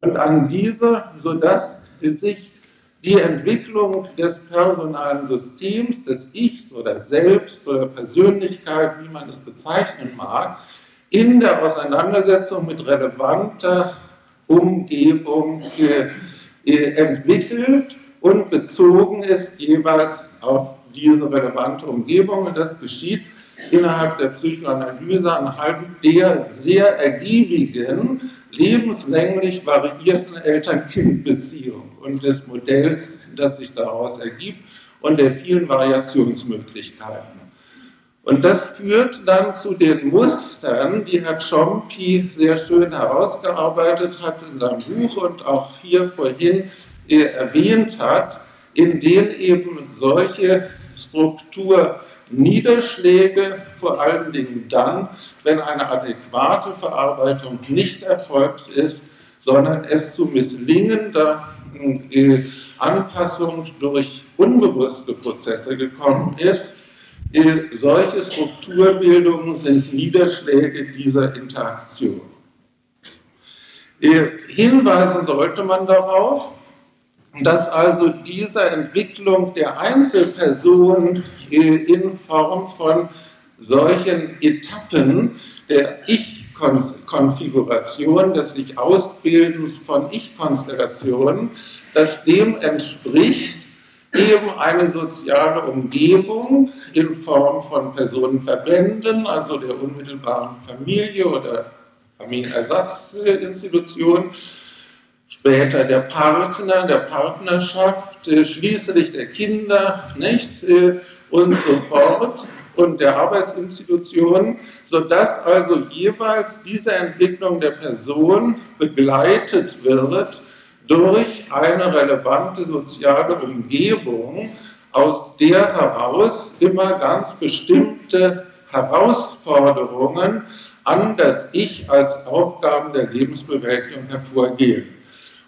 Und an diese, sodass sich die Entwicklung des personalen Systems, des Ichs oder Selbst oder Persönlichkeit, wie man es bezeichnen mag, in der Auseinandersetzung mit relevanter Umgebung äh, entwickelt und bezogen ist jeweils auf diese relevante Umgebung. Und das geschieht innerhalb der Psychoanalyse anhand der sehr ergiebigen, lebenslänglich variierten Eltern-Kind-Beziehung und des Modells, das sich daraus ergibt und der vielen Variationsmöglichkeiten. Und das führt dann zu den Mustern, die Herr Chomsky sehr schön herausgearbeitet hat in seinem Buch und auch hier vorhin äh, erwähnt hat, in denen eben solche Strukturniederschläge vor allen Dingen dann, wenn eine adäquate Verarbeitung nicht erfolgt ist, sondern es zu misslingender äh, Anpassung durch unbewusste Prozesse gekommen ist, solche Strukturbildungen sind Niederschläge dieser Interaktion. Hinweisen sollte man darauf, dass also diese Entwicklung der Einzelperson in Form von solchen Etappen der Ich-Konfiguration, des sich Ausbildens von Ich-Konstellationen, dass dem entspricht, eben eine soziale Umgebung in Form von Personenverbänden, also der unmittelbaren Familie oder Familienersatzinstitution, später der Partner, der Partnerschaft, äh, schließlich der Kinder, nicht? Äh, und so fort und der Arbeitsinstitutionen, sodass also jeweils diese Entwicklung der Person begleitet wird durch eine relevante soziale Umgebung, aus der heraus immer ganz bestimmte Herausforderungen an das Ich als Aufgaben der Lebensbewältigung hervorgehen.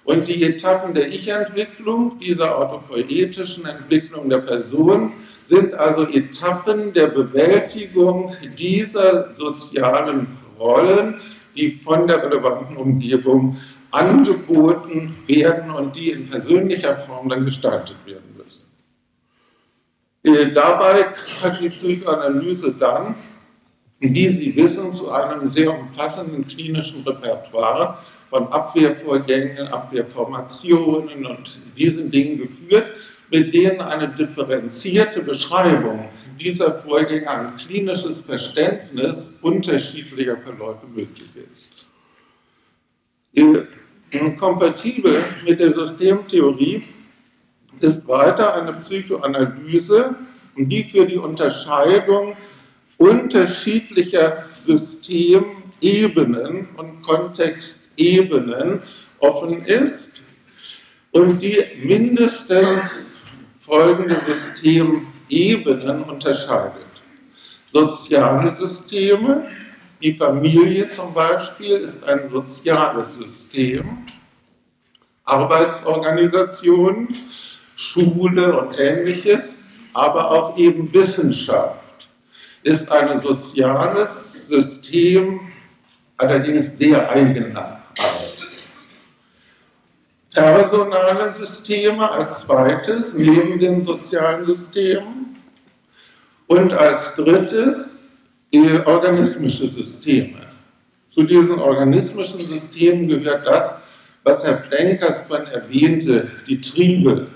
Und die Etappen der Ich-Entwicklung, dieser autopoetischen Entwicklung der Person, sind also Etappen der Bewältigung dieser sozialen Rollen, die von der relevanten Umgebung angeboten werden und die in persönlicher Form dann gestaltet werden müssen. Äh, dabei hat die Psychoanalyse dann, wie Sie wissen, zu einem sehr umfassenden klinischen Repertoire von Abwehrvorgängen, Abwehrformationen und diesen Dingen geführt, mit denen eine differenzierte Beschreibung dieser Vorgänge, ein klinisches Verständnis unterschiedlicher Verläufe möglich ist. Kompatibel mit der Systemtheorie ist weiter eine Psychoanalyse, die für die Unterscheidung unterschiedlicher Systemebenen und Kontextebenen offen ist und die mindestens folgende Systemebenen unterscheidet. Soziale Systeme, die Familie zum Beispiel ist ein soziales System. Arbeitsorganisationen, Schule und ähnliches, aber auch eben Wissenschaft ist ein soziales System, allerdings sehr eigener Art. Personale Systeme als zweites neben den sozialen Systemen und als drittes organismische Systeme. Zu diesen organismischen Systemen gehört das, was Herr Plenkersmann erwähnte, die Triebe.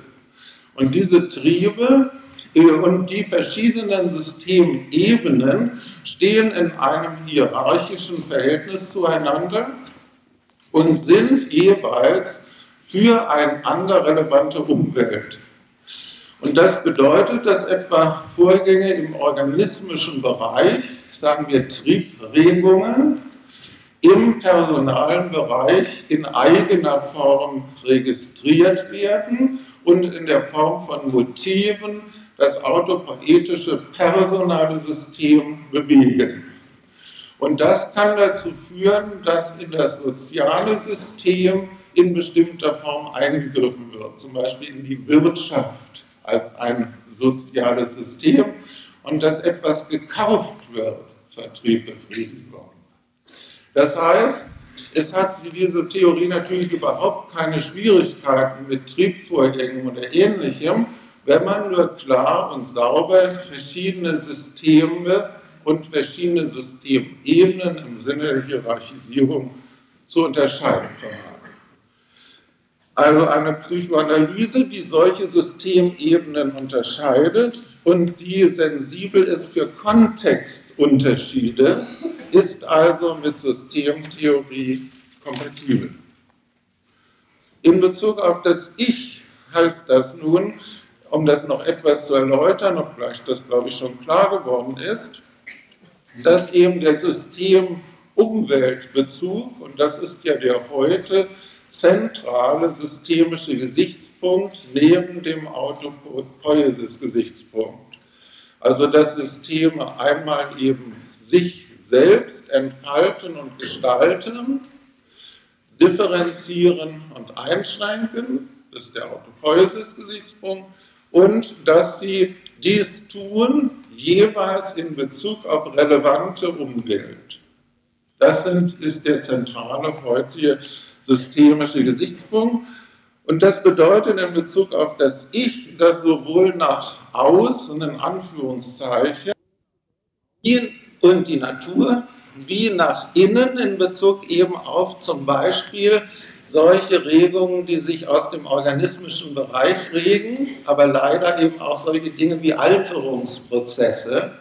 Und diese Triebe äh, und die verschiedenen Systemebenen stehen in einem hierarchischen Verhältnis zueinander und sind jeweils für einander relevante Umwelt. Und das bedeutet, dass etwa Vorgänge im organismischen Bereich sagen wir, Triebregungen im personalen Bereich in eigener Form registriert werden und in der Form von Motiven das autopoetische personale System bewegen. Und das kann dazu führen, dass in das soziale System in bestimmter Form eingegriffen wird, zum Beispiel in die Wirtschaft als ein soziales System und dass etwas gekauft wird, Vertrieb befriedigen Das heißt, es hat diese Theorie natürlich überhaupt keine Schwierigkeiten mit Triebvorgängen oder ähnlichem, wenn man nur klar und sauber verschiedene Systeme und verschiedene Systemebenen im Sinne der Hierarchisierung zu unterscheiden vermag. Also eine Psychoanalyse, die solche Systemebenen unterscheidet und die sensibel ist für Kontextunterschiede, ist also mit Systemtheorie kompatibel. In Bezug auf das Ich heißt das nun, um das noch etwas zu erläutern, obgleich das, glaube ich, schon klar geworden ist, dass eben der System-Umweltbezug, und das ist ja der heute zentrale systemische Gesichtspunkt neben dem Autopoiesis-Gesichtspunkt. Also dass Systeme einmal eben sich selbst entfalten und gestalten, differenzieren und einschränken, das ist der Autopoiesis-Gesichtspunkt, und dass sie dies tun, jeweils in Bezug auf relevante Umwelt. Das sind, ist der zentrale heutige systemische Gesichtspunkt. Und das bedeutet in Bezug auf das Ich, dass sowohl nach außen, in Anführungszeichen, und die Natur, wie nach innen in Bezug eben auf zum Beispiel solche Regungen, die sich aus dem organismischen Bereich regen, aber leider eben auch solche Dinge wie Alterungsprozesse,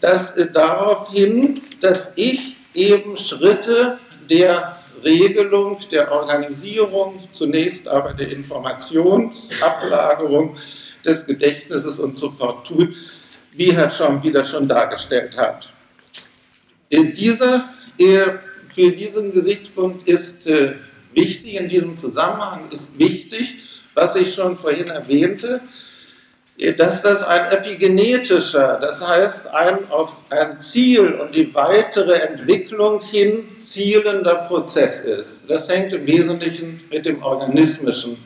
dass äh, darauf hin, dass ich eben Schritte der Regelung, der Organisierung, zunächst aber der Informationsablagerung des Gedächtnisses und so fort tut, wie Herr Schaum wieder schon dargestellt hat. In dieser, für diesen Gesichtspunkt ist äh, wichtig, in diesem Zusammenhang ist wichtig, was ich schon vorhin erwähnte, dass das ein epigenetischer, das heißt ein auf ein Ziel und die weitere Entwicklung hin zielender Prozess ist. Das hängt im Wesentlichen mit dem organismischen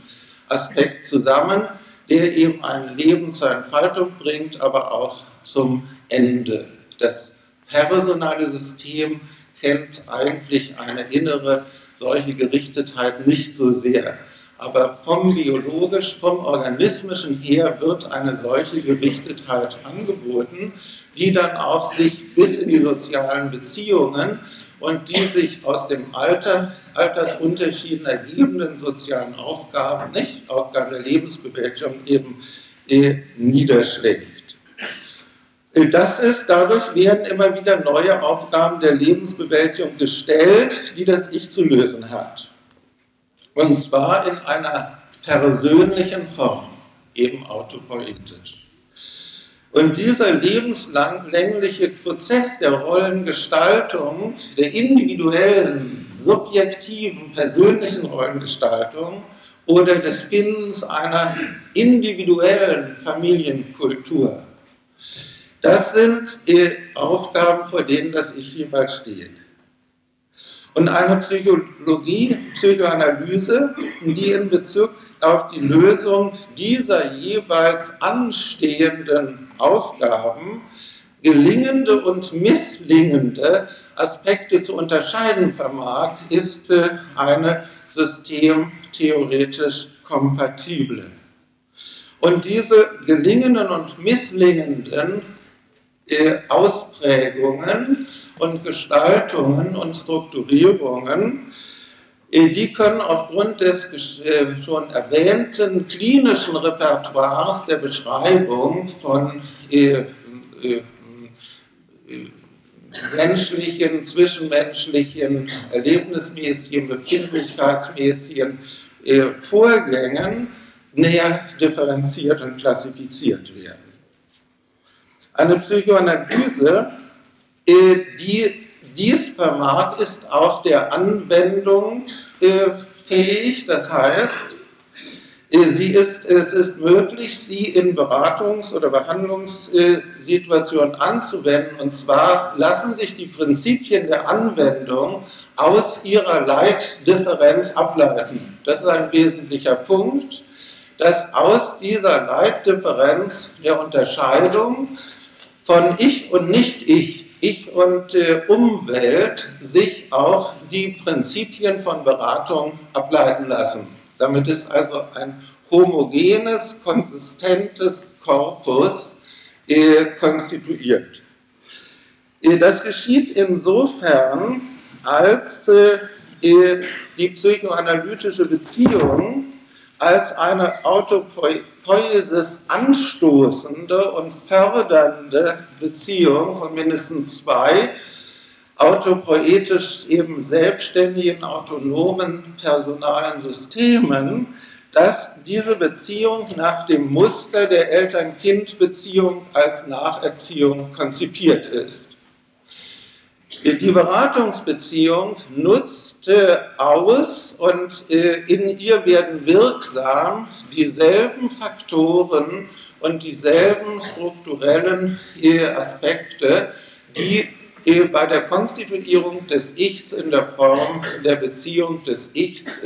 Aspekt zusammen, der eben ein Leben zur Entfaltung bringt, aber auch zum Ende. Das personale System kennt eigentlich eine innere solche Gerichtetheit nicht so sehr. Aber vom biologisch, vom organismischen her wird eine solche Gerichtetheit angeboten, die dann auch sich bis in die sozialen Beziehungen und die sich aus dem Alter, Altersunterschieden ergebenden sozialen Aufgaben, nicht Aufgaben der Lebensbewältigung eben äh, niederschlägt. Das ist, dadurch werden immer wieder neue Aufgaben der Lebensbewältigung gestellt, die das Ich zu lösen hat. Und zwar in einer persönlichen Form, eben autopoetisch. Und dieser lebenslängliche Prozess der Rollengestaltung, der individuellen, subjektiven, persönlichen Rollengestaltung oder des Findens einer individuellen Familienkultur, das sind Aufgaben, vor denen das Ich jeweils steht. Und eine Psychologie, Psychoanalyse, die in Bezug auf die Lösung dieser jeweils anstehenden Aufgaben gelingende und misslingende Aspekte zu unterscheiden vermag, ist äh, eine systemtheoretisch kompatible. Und diese gelingenden und misslingenden äh, Ausprägungen und Gestaltungen und Strukturierungen, äh, die können aufgrund des äh, schon erwähnten klinischen Repertoires der Beschreibung von menschlichen, zwischenmenschlichen, erlebnismäßigen, befindlichkeitsmäßigen Vorgängen näher differenziert und klassifiziert werden. Eine Psychoanalyse, äh, die dies vermag, ist auch der Anwendung äh, fähig. Das heißt, äh, sie ist, es ist möglich, sie in Beratungs- oder Behandlungssituationen anzuwenden. Und zwar lassen sich die Prinzipien der Anwendung aus ihrer Leitdifferenz ableiten. Das ist ein wesentlicher Punkt, dass aus dieser Leitdifferenz der Unterscheidung von Ich und Nicht-Ich Ich und äh, Umwelt sich auch die Prinzipien von Beratung ableiten lassen. Damit ist also ein homogenes, konsistentes Korpus äh, konstituiert. Äh, das geschieht insofern, als äh, die psychoanalytische Beziehung als eine Autopoiesis anstoßende und fördernde Beziehung von mindestens zwei autopoetisch eben selbstständigen, autonomen personalen Systemen, dass diese Beziehung nach dem Muster der Eltern-Kind-Beziehung als Nacherziehung konzipiert ist. Die Beratungsbeziehung nutzt aus und äh, in ihr werden wirksam dieselben Faktoren und dieselben strukturellen äh, Aspekte, die äh, bei der Konstituierung des Ichs in der Form der Beziehung des Ichs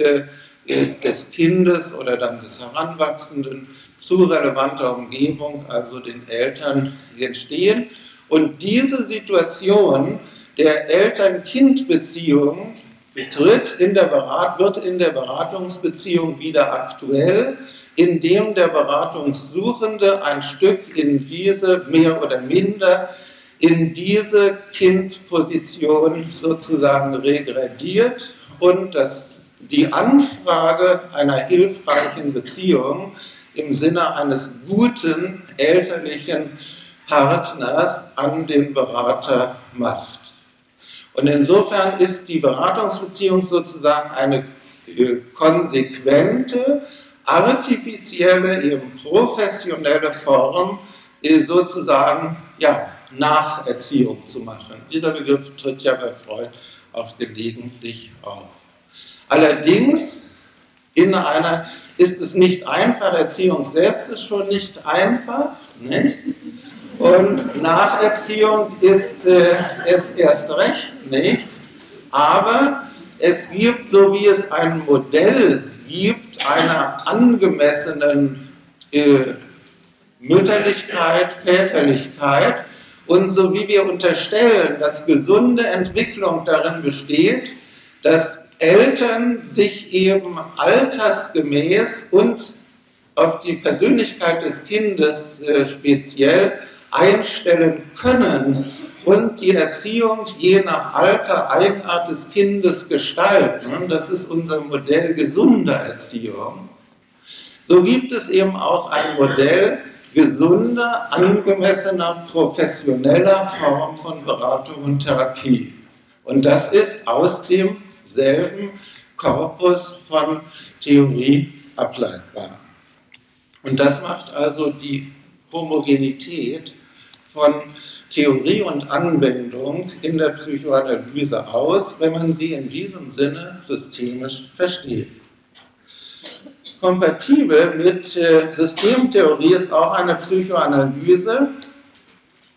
des Kindes oder dann des Heranwachsenden zu relevanter Umgebung, also den Eltern, entstehen. Und diese Situation der Eltern-Kind-Beziehung betritt in der Berat wird in der Beratungsbeziehung wieder aktuell, indem der Beratungssuchende ein Stück in diese mehr oder minder in diese Kindposition sozusagen regrediert und das, die Anfrage einer hilfreichen Beziehung im Sinne eines guten elterlichen Partners an den Berater macht. Und insofern ist die Beratungsbeziehung sozusagen eine konsequente, artifizielle, eben professionelle Form, äh, sozusagen ja, Nacherziehung zu machen. Dieser Begriff tritt ja bei Freud auch gelegentlich auf. Allerdings in einer ist es nicht einfach, Erziehung selbst ist schon nicht einfach, nicht? Und Nacherziehung ist äh, es erst recht nicht. Aber es gibt, so wie es ein Modell gibt, einer angemessenen äh, Mütterlichkeit, Väterlichkeit, und so wie wir unterstellen, dass gesunde Entwicklung darin besteht, dass Eltern sich eben altersgemäß und auf die Persönlichkeit des Kindes äh, speziell einstellen können und die Erziehung je nach Alter, Eigenart des Kindes gestalten. Das ist unser Modell gesunder Erziehung. So gibt es eben auch ein Modell gesunder, angemessener, professioneller Form von Beratung und Therapie. Und das ist aus demselben Korpus von Theorie ableitbar. Und das macht also die Homogenität von Theorie und Anwendung in der Psychoanalyse aus, wenn man sie in diesem Sinne systemisch versteht. Kompatibel mit äh, Systemtheorie ist auch eine Psychoanalyse,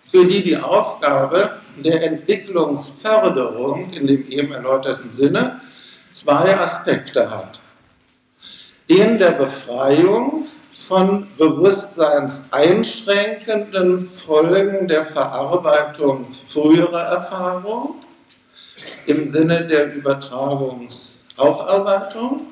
für die die Aufgabe der Entwicklungsförderung in dem eben erläuterten Sinne zwei Aspekte hat. Den der Befreiung von bewusstseinseinschränkenden Folgen der Verarbeitung früherer Erfahrung im Sinne der Übertragungsaufarbeitung,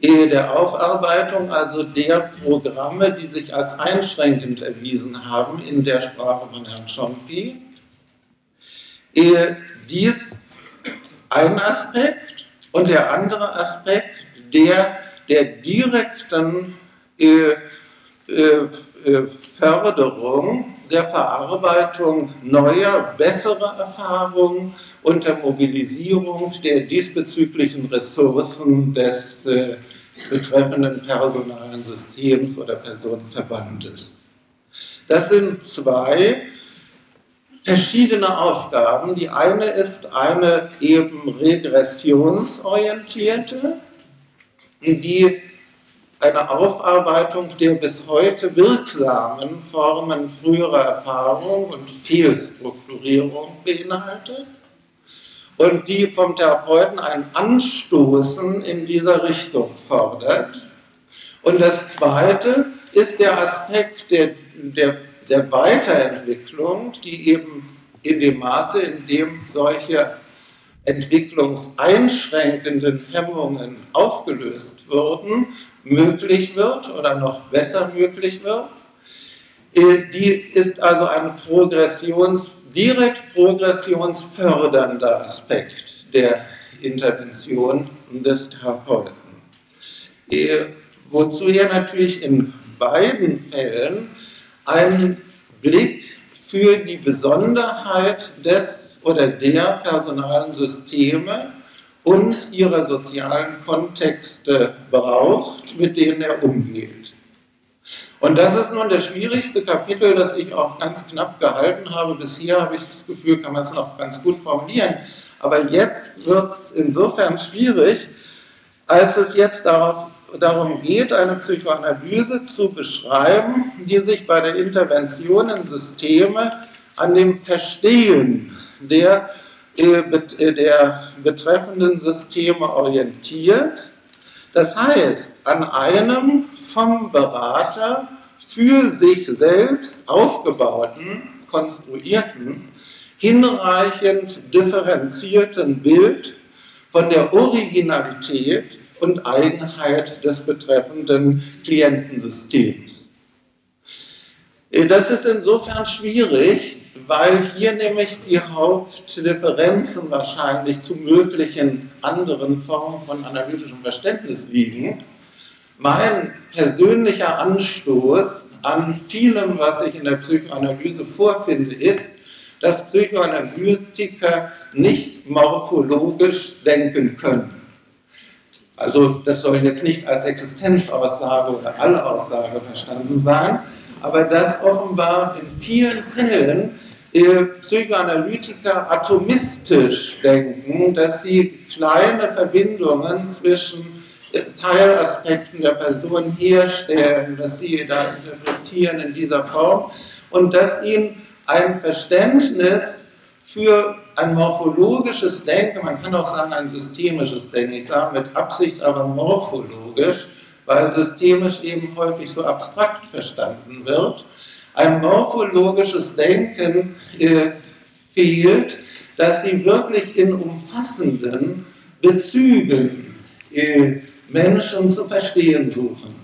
ehe der Aufarbeitung, also der Programme, die sich als einschränkend erwiesen haben in der Sprache von Herrn Schompi. Ehe dies ein Aspekt und der andere Aspekt der der direkten Förderung der Verarbeitung neuer, besserer Erfahrungen und der Mobilisierung der diesbezüglichen Ressourcen des äh, betreffenden personalen Systems oder Personenverbandes. Das sind zwei verschiedene Aufgaben. Die eine ist eine eben regressionsorientierte, die eine Aufarbeitung der bis heute wirksamen Formen früherer Erfahrung und Fehlstrukturierung beinhaltet und die vom Therapeuten ein Anstoßen in dieser Richtung fordert. Und das Zweite ist der Aspekt der, der, der Weiterentwicklung, die eben in dem Maße, in dem solche entwicklungseinschränkenden Hemmungen aufgelöst würden, möglich wird oder noch besser möglich wird. Äh, die ist also ein Progressions, direkt progressionsfördernder Aspekt der Intervention des Therapeuten. Äh, wozu er natürlich in beiden Fällen einen Blick für die Besonderheit des oder der personalen Systeme und ihrer sozialen Kontexte braucht, mit denen er umgeht. Und das ist nun das schwierigste Kapitel, das ich auch ganz knapp gehalten habe. Bisher habe ich das Gefühl, kann man es noch ganz gut formulieren. Aber jetzt wird es insofern schwierig, als es jetzt darauf, darum geht, eine Psychoanalyse zu beschreiben, die sich bei der Intervention in Systeme an dem Verstehen der, der betreffenden Systeme orientiert. Das heißt, an einem vom Berater für sich selbst aufgebauten, konstruierten, hinreichend differenzierten Bild von der Originalität und Eigenheit des betreffenden Klientensystems. Äh, das ist insofern schwierig, weil hier nämlich die Hauptdifferenzen wahrscheinlich zu möglichen anderen Formen von analytischem Verständnis liegen. Mein persönlicher Anstoß an vielem, was ich in der Psychoanalyse vorfinde, ist, dass Psychoanalytiker nicht morphologisch denken können. Also das soll jetzt nicht als Existenzaussage oder Allaussage verstanden sein, aber dass offenbar in vielen Fällen äh, Psychoanalytiker atomistisch denken, dass sie kleine Verbindungen zwischen äh, Teilaspekten der Person herstellen, dass sie da interpretieren in dieser Form und dass ihnen ein Verständnis für ein morphologisches Denken, man kann auch sagen ein systemisches Denken, ich sage mit Absicht aber morphologisch, weil systemisch eben häufig so abstrakt verstanden wird, ein morphologisches Denken äh, fehlt, dass sie wirklich in umfassenden Bezügen äh, Menschen zu verstehen suchen.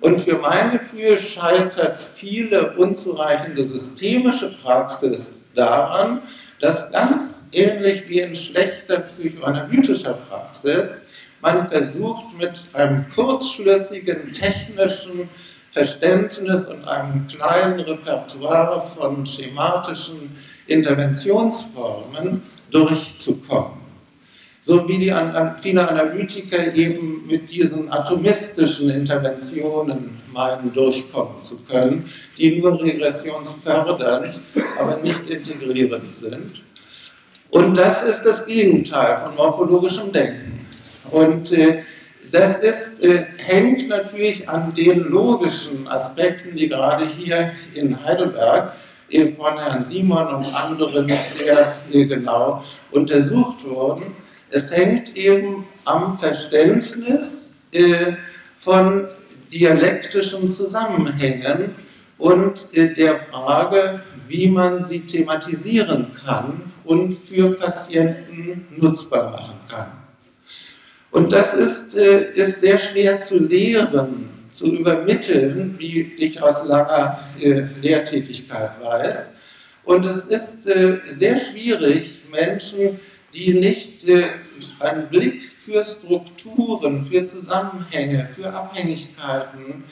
Und für mein Gefühl scheitert viele unzureichende systemische Praxis daran, dass ganz ähnlich wie in schlechter psychoanalytischer Praxis man versucht mit einem kurzschlüssigen technischen Verständnis und einem kleinen Repertoire von schematischen Interventionsformen durchzukommen. So wie die, viele Analytiker eben mit diesen atomistischen Interventionen meinen, durchkommen zu können, die nur regressionsfördernd, aber nicht integrierend sind. Und das ist das Gegenteil von morphologischem Denken. Und äh, das ist, äh, hängt natürlich an den logischen Aspekten, die gerade hier in Heidelberg äh, von Herrn Simon und anderen sehr äh, genau untersucht wurden. Es hängt eben am Verständnis äh, von dialektischen Zusammenhängen und äh, der Frage, wie man sie thematisieren kann und für Patienten nutzbar machen kann. Und das ist, äh, ist sehr schwer zu lehren, zu übermitteln, wie ich aus langer äh, Lehrtätigkeit weiß. Und es ist äh, sehr schwierig, Menschen, die nicht einen Blick für Strukturen, für Zusammenhänge, für Abhängigkeiten,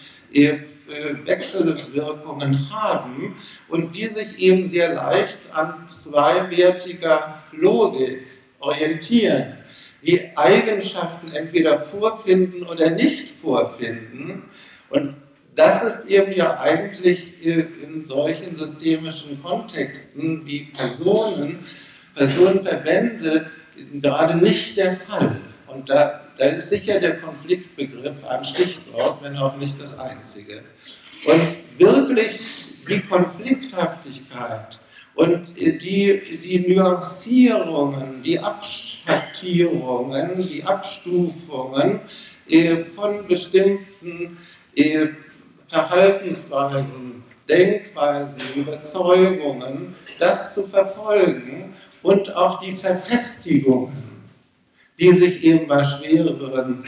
Wechselwirkungen haben und die sich eben sehr leicht an zweiwertiger Logik orientieren die Eigenschaften entweder vorfinden oder nicht vorfinden. Und das ist eben ja eigentlich in solchen systemischen Kontexten wie Personen, Personenverbände gerade nicht der Fall. Und da, da ist sicher der Konfliktbegriff ein Stichwort, wenn auch nicht das einzige. Und wirklich die Konflikthaftigkeit und die, die Nuancierungen, die Abschattierungen, die Abstufungen äh, von bestimmten äh, Verhaltensweisen Denkweisen, Überzeugungen, das zu verfolgen und auch die Verfestigungen, die sich eben bei schwereren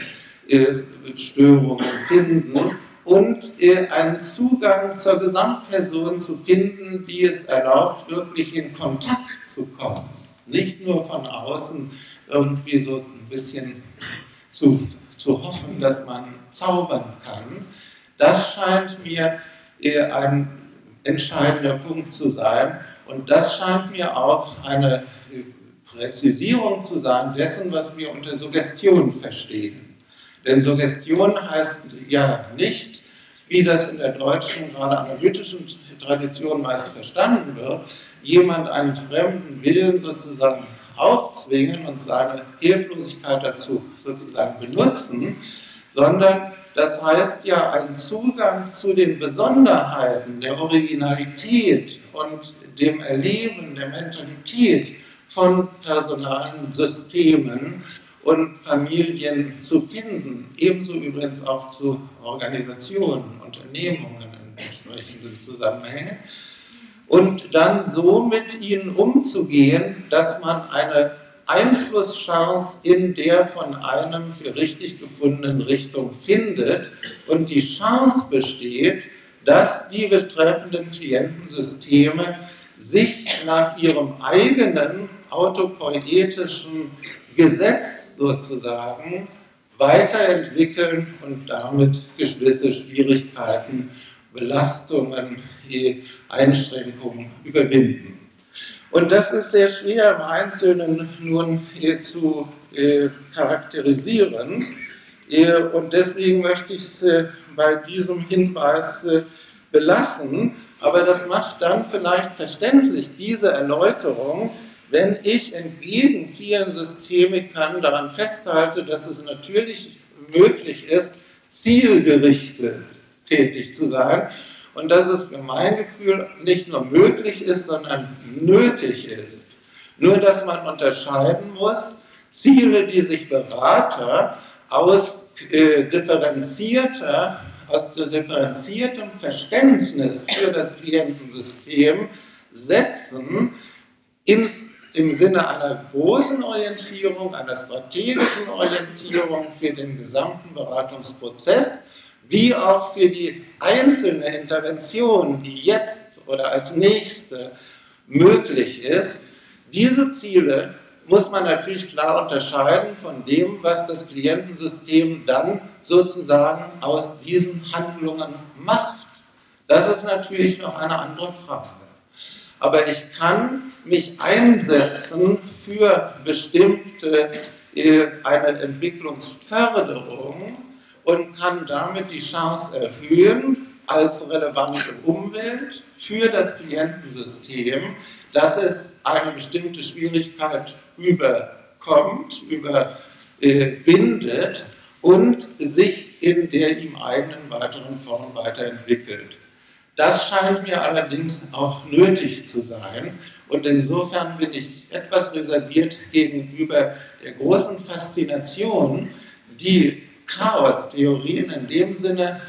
äh, Störungen finden und äh, einen Zugang zur Gesamtperson zu finden, die es erlaubt, wirklich in Kontakt zu kommen. Nicht nur von außen irgendwie so ein bisschen zu, zu hoffen, dass man zaubern kann. Das scheint mir äh, ein entscheidender Punkt zu sein. Und das scheint mir auch eine Präzisierung zu sein dessen, was wir unter Suggestion verstehen. Denn Suggestion heißt ja nicht, wie das in der deutschen, gerade analytischen Tradition meist verstanden wird, jemand einen fremden Willen sozusagen aufzwingen und seine Hilflosigkeit dazu sozusagen benutzen, sondern das heißt ja einen Zugang zu den Besonderheiten der Originalität und dem Erleben der Mentalität von personalen Systemen und Familien zu finden. Ebenso übrigens auch zu Organisationen, Unternehmungen in entsprechenden Zusammenhängen. Und dann so mit ihnen umzugehen, dass man eine Einflusschance in der von einem für richtig gefundenen Richtung findet und die Chance besteht, dass die betreffenden Klientensysteme sich nach ihrem eigenen autopoietischen Gesetz sozusagen weiterentwickeln und damit gewisse Schwierigkeiten, Belastungen, Einschränkungen überwinden. Und das ist sehr schwer im Einzelnen nun zu äh, charakterisieren. Äh, und deswegen möchte ich es äh, bei diesem Hinweis belassen. Aber das macht dann vielleicht verständlich diese Erläuterung, wenn ich entgegen vielen Systemikern daran festhalte, dass es natürlich möglich ist, zielgerichtet tätig zu sein und dass es für mein Gefühl nicht nur möglich ist, sondern nötig ist. Nur dass man unterscheiden muss, Ziele, die sich Berater aus äh, differenzierter, aus differenziertem Verständnis für das Klientensystem setzen, ins im Sinne einer großen Orientierung, einer strategischen Orientierung für den gesamten Beratungsprozess, wie auch für die einzelne Intervention, die jetzt oder als nächste möglich ist. Diese Ziele muss man natürlich klar unterscheiden von dem, was das Klientensystem dann sozusagen aus diesen Handlungen macht. Das ist natürlich noch eine andere Frage. Aber ich kann mich einsetzen für bestimmte, äh, eine Entwicklungsförderung und kann damit die Chance erhöhen, als relevante Umwelt für das Klientensystem, dass es eine bestimmte Schwierigkeit überkommt, überwindet und sich in der ihm eigenen weiteren Form weiterentwickelt. Das scheint mir allerdings auch nötig zu sein. Und insofern bin ich etwas reserviert gegenüber der großen Faszination, die Chaos-Theorien in dem Sinne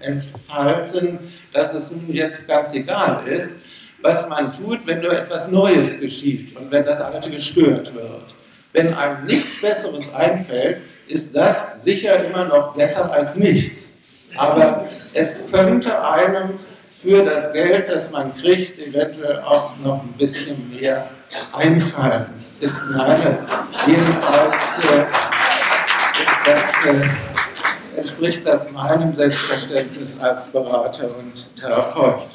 entfalten, dass es nun jetzt ganz egal ist, was man tut, wenn nur etwas Neues geschieht und wenn das Alte gestört wird. Wenn einem nichts Besseres einfällt, ist das sicher immer noch besser als nichts. Aber es könnte einem für das Geld, das man kriegt, eventuell auch noch ein bisschen mehr einfallen. Ist meine, jedenfalls äh, das, äh, entspricht das meinem Selbstverständnis als Berater und Therapeut.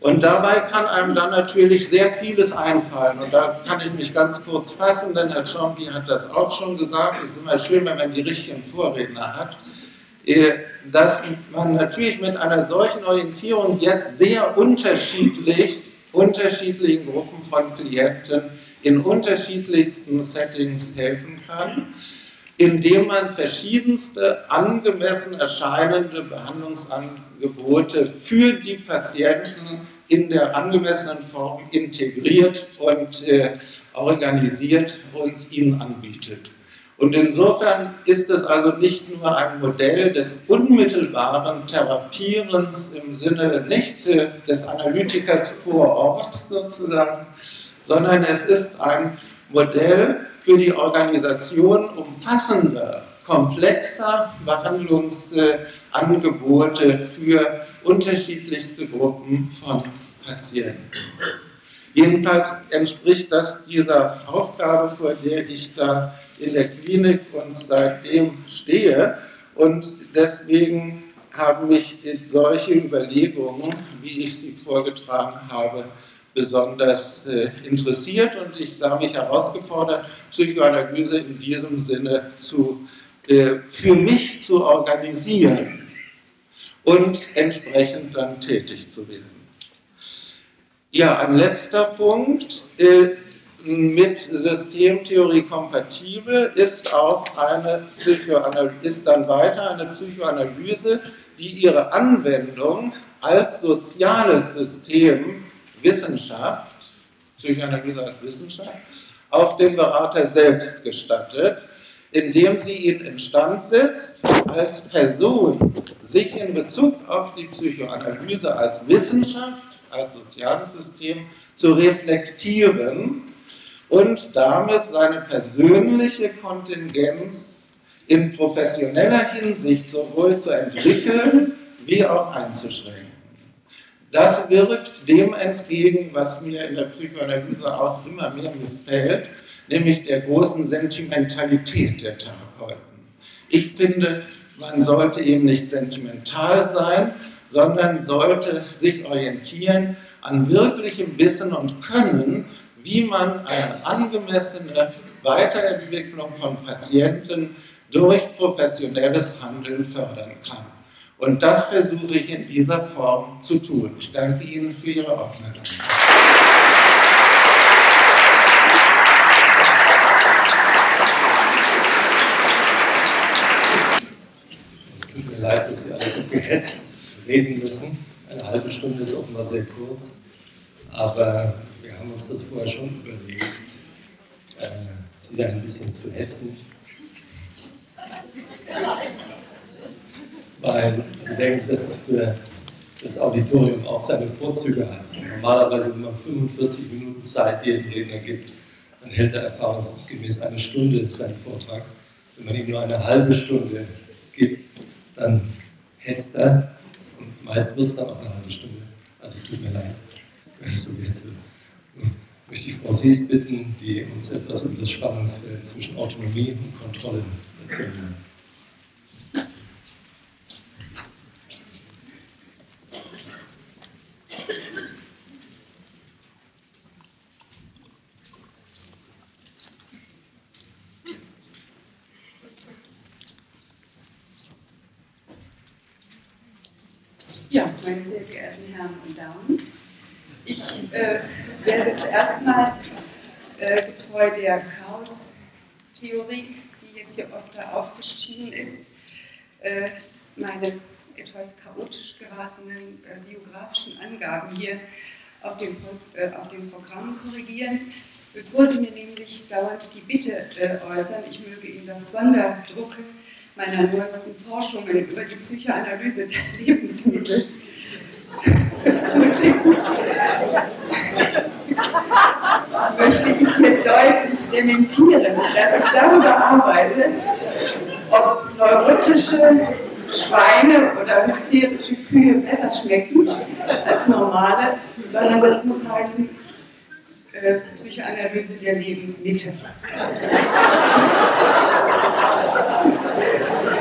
Und dabei kann einem dann natürlich sehr vieles einfallen. Und da kann ich mich ganz kurz fassen, denn Herr Chompi hat das auch schon gesagt. Es ist immer schön, wenn man die richtigen Vorredner hat. Äh, dass man natürlich mit einer solchen Orientierung jetzt sehr unterschiedlich, unterschiedlichen Gruppen von Klienten in unterschiedlichsten Settings helfen kann, indem man verschiedenste angemessen erscheinende Behandlungsangebote für die Patienten in der angemessenen Form integriert und äh, organisiert und ihnen anbietet. Und insofern ist es also nicht nur ein Modell des unmittelbaren Therapierens im Sinne nicht des Analytikers vor Ort sozusagen, sondern es ist ein Modell für die Organisation umfassender, komplexer Behandlungsangebote für unterschiedlichste Gruppen von Patienten. Jedenfalls entspricht das dieser Aufgabe, vor der ich da in der Klinik und seitdem stehe. Und deswegen haben mich solche Überlegungen, wie ich sie vorgetragen habe, besonders äh, interessiert und ich sah mich herausgefordert, Psychoanalyse in diesem Sinne zu, äh, für mich zu organisieren und entsprechend dann tätig zu werden. Ja, ein letzter Punkt. Äh, mit Systemtheorie kompatibel ist auch eine ist dann weiter eine Psychoanalyse, die ihre Anwendung als soziales System Wissenschaft, Psychoanalyse als Wissenschaft, auf den Berater selbst gestattet, indem sie ihn instand setzt, als Person sich in Bezug auf die Psychoanalyse als Wissenschaft, als soziales System zu reflektieren und damit seine persönliche Kontingenz in professioneller Hinsicht sowohl zu entwickeln wie auch einzuschränken. Das wirkt dem entgegen, was mir in der Psychoanalyse auch immer mehr missfällt, nämlich der großen Sentimentalität der Therapeuten. Ich finde, man sollte eben nicht sentimental sein, sondern sollte sich orientieren an wirklichem Wissen und Können, wie man eine angemessene Weiterentwicklung von Patienten durch professionelles Handeln fördern kann. Und das versuche ich in dieser Form zu tun. Ich danke Ihnen für Ihre Aufmerksamkeit. Es tut mir leid, dass Sie alle so gehetzt reden müssen. Eine halbe Stunde ist offenbar sehr kurz. Aber haben uns das vorher schon überlegt, äh, Sie da ein bisschen zu hetzen weil ich denke, dass es für das Auditorium auch seine Vorzüge hat. Normalerweise, wenn man 45 Minuten Zeit jedem Redner gibt, dann hält er erfahrungsgemäß eine Stunde seinen Vortrag. Wenn man ihm nur eine halbe Stunde gibt, dann hetzt er und meist wird es dann auch eine halbe Stunde. Also tut mir leid, wenn ich so hetze. Möchte ich Frau Sies bitten, die uns etwas über das Spannungsfeld zwischen Autonomie und Kontrolle erzählen will. getreu der Chaos-Theorie, die jetzt hier oft aufgestiegen ist, äh, meine etwas chaotisch geratenen äh, biografischen Angaben hier auf dem, äh, auf dem Programm korrigieren, bevor Sie mir nämlich dauernd die Bitte äußern, ich möge Ihnen das Sonderdrucke meiner neuesten Forschungen über die Psychoanalyse der Lebensmittel zuschicken möchte ich hier deutlich dementieren, dass ich darüber arbeite, ob neurotische Schweine oder hysterische Kühe besser schmecken als normale, sondern das muss heißen äh, Psychoanalyse der Lebensmitte.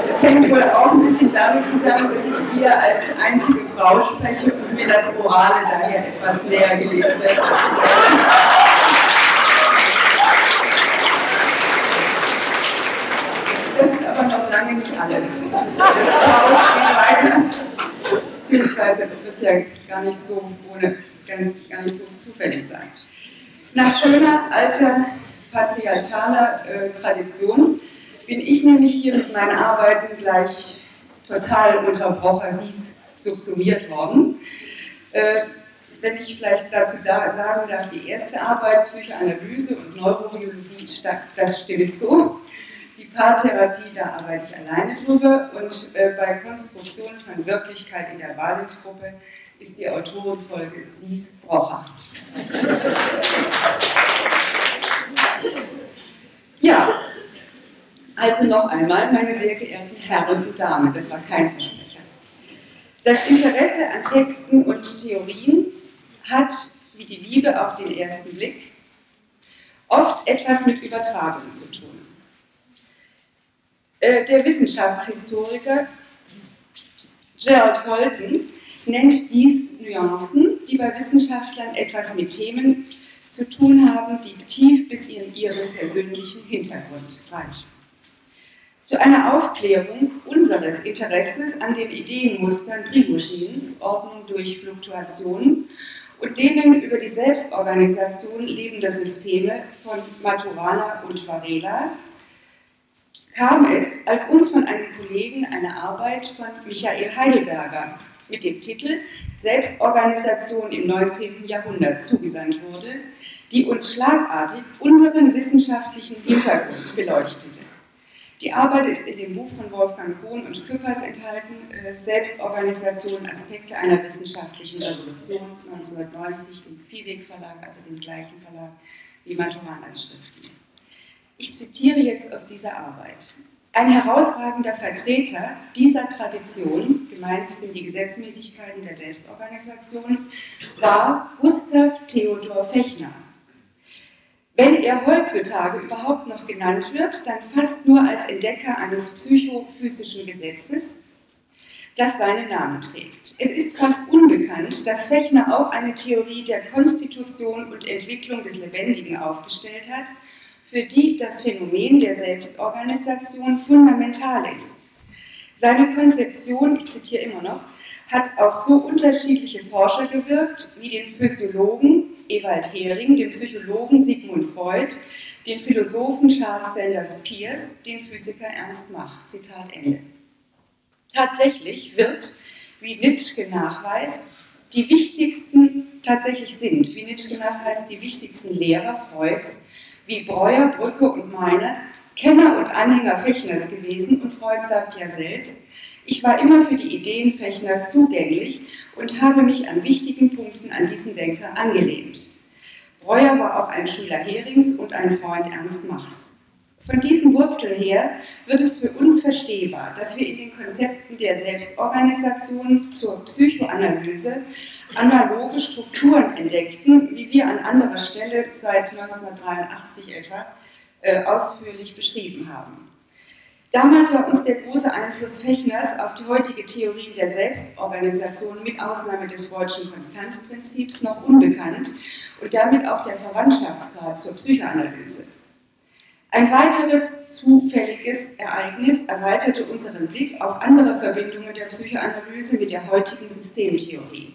Das hängt wohl auch ein bisschen damit zusammen, dass ich hier als einzige Frau spreche und mir das Morale daher etwas näher gelegt wird. aber noch lange nicht alles. Das geht weiter, beziehungsweise es wird ja gar nicht so ohne, ganz, gar nicht so zufällig sein. Nach schöner, alter, patriarchaler äh, Tradition bin ich nämlich hier mit meinen Arbeiten gleich total unter Brochasies subsumiert worden. Äh, wenn ich vielleicht dazu da sagen darf, die erste Arbeit Psychoanalyse und Neurobiologie, das stimmt so. Die Paartherapie, da arbeite ich alleine drüber. Und äh, bei Konstruktion von Wirklichkeit in der Walid-Gruppe ist die Autorenfolge Sies Brocher. Ja, also noch einmal, meine sehr geehrten Herren und Damen, das war kein Versprecher. Das Interesse an Texten und Theorien hat, wie die Liebe auf den ersten Blick, oft etwas mit Übertragung zu tun. Äh, der Wissenschaftshistoriker Gerald Holden nennt dies Nuancen, die bei Wissenschaftlern etwas mit Themen zu tun haben, die tief bis in ihren persönlichen Hintergrund reichen. Zu einer Aufklärung unseres Interesses an den Ideenmustern Prigogins, Ordnung durch Fluktuationen, und denen über die Selbstorganisation lebender Systeme von Maturana und Varela kam es, als uns von einem Kollegen eine Arbeit von Michael Heidelberger mit dem Titel Selbstorganisation im 19. Jahrhundert zugesandt wurde, die uns schlagartig unseren wissenschaftlichen Hintergrund beleuchtete. Die Arbeit ist in dem Buch von Wolfgang Kohn und Küppers enthalten, äh, Selbstorganisation, Aspekte einer wissenschaftlichen Revolution, 1990 im Viehweg Verlag, also dem gleichen Verlag wie Maturan als Schriften. Ich zitiere jetzt aus dieser Arbeit. Ein herausragender Vertreter dieser Tradition, gemeint sind die Gesetzmäßigkeiten der Selbstorganisation, war Gustav Theodor Fechner. Wenn er heutzutage überhaupt noch genannt wird, dann fast nur als Entdecker eines psychophysischen Gesetzes, das seinen Namen trägt. Es ist fast unbekannt, dass Fechner auch eine Theorie der Konstitution und Entwicklung des Lebendigen aufgestellt hat, für die das Phänomen der Selbstorganisation fundamental ist. Seine Konzeption, ich zitiere immer noch, hat auf so unterschiedliche Forscher gewirkt, wie den Physiologen Ewald Hering, den Psychologen Sigmund Freud, den Philosophen Charles Sanders Peirce, den Physiker Ernst Mach. Zitat Ende. Tatsächlich wird, wie Nitschke nachweist, die wichtigsten, tatsächlich sind, wie Nitschke nachweist, die wichtigsten Lehrer Freuds wie Breuer, Brücke und Meinert Kenner und Anhänger Fechners gewesen und Freud sagt ja selbst, ich war immer für die Ideen Fechners zugänglich und habe mich an wichtigen Punkten an diesen Denker angelehnt. Breuer war auch ein Schüler Herings und ein Freund Ernst Machs. Von diesen Wurzeln her wird es für uns verstehbar, dass wir in den Konzepten der Selbstorganisation zur Psychoanalyse analoge Strukturen entdeckten, wie wir an anderer Stelle seit 1983 etwa äh, ausführlich beschrieben haben. Damals war uns der große Einfluss Fechners auf die heutige Theorie der Selbstorganisation mit Ausnahme des Freudschen Konstanzprinzips noch unbekannt und damit auch der Verwandtschaftsgrad zur Psychoanalyse. Ein weiteres zufälliges Ereignis erweiterte unseren Blick auf andere Verbindungen der Psychoanalyse mit der heutigen Systemtheorie.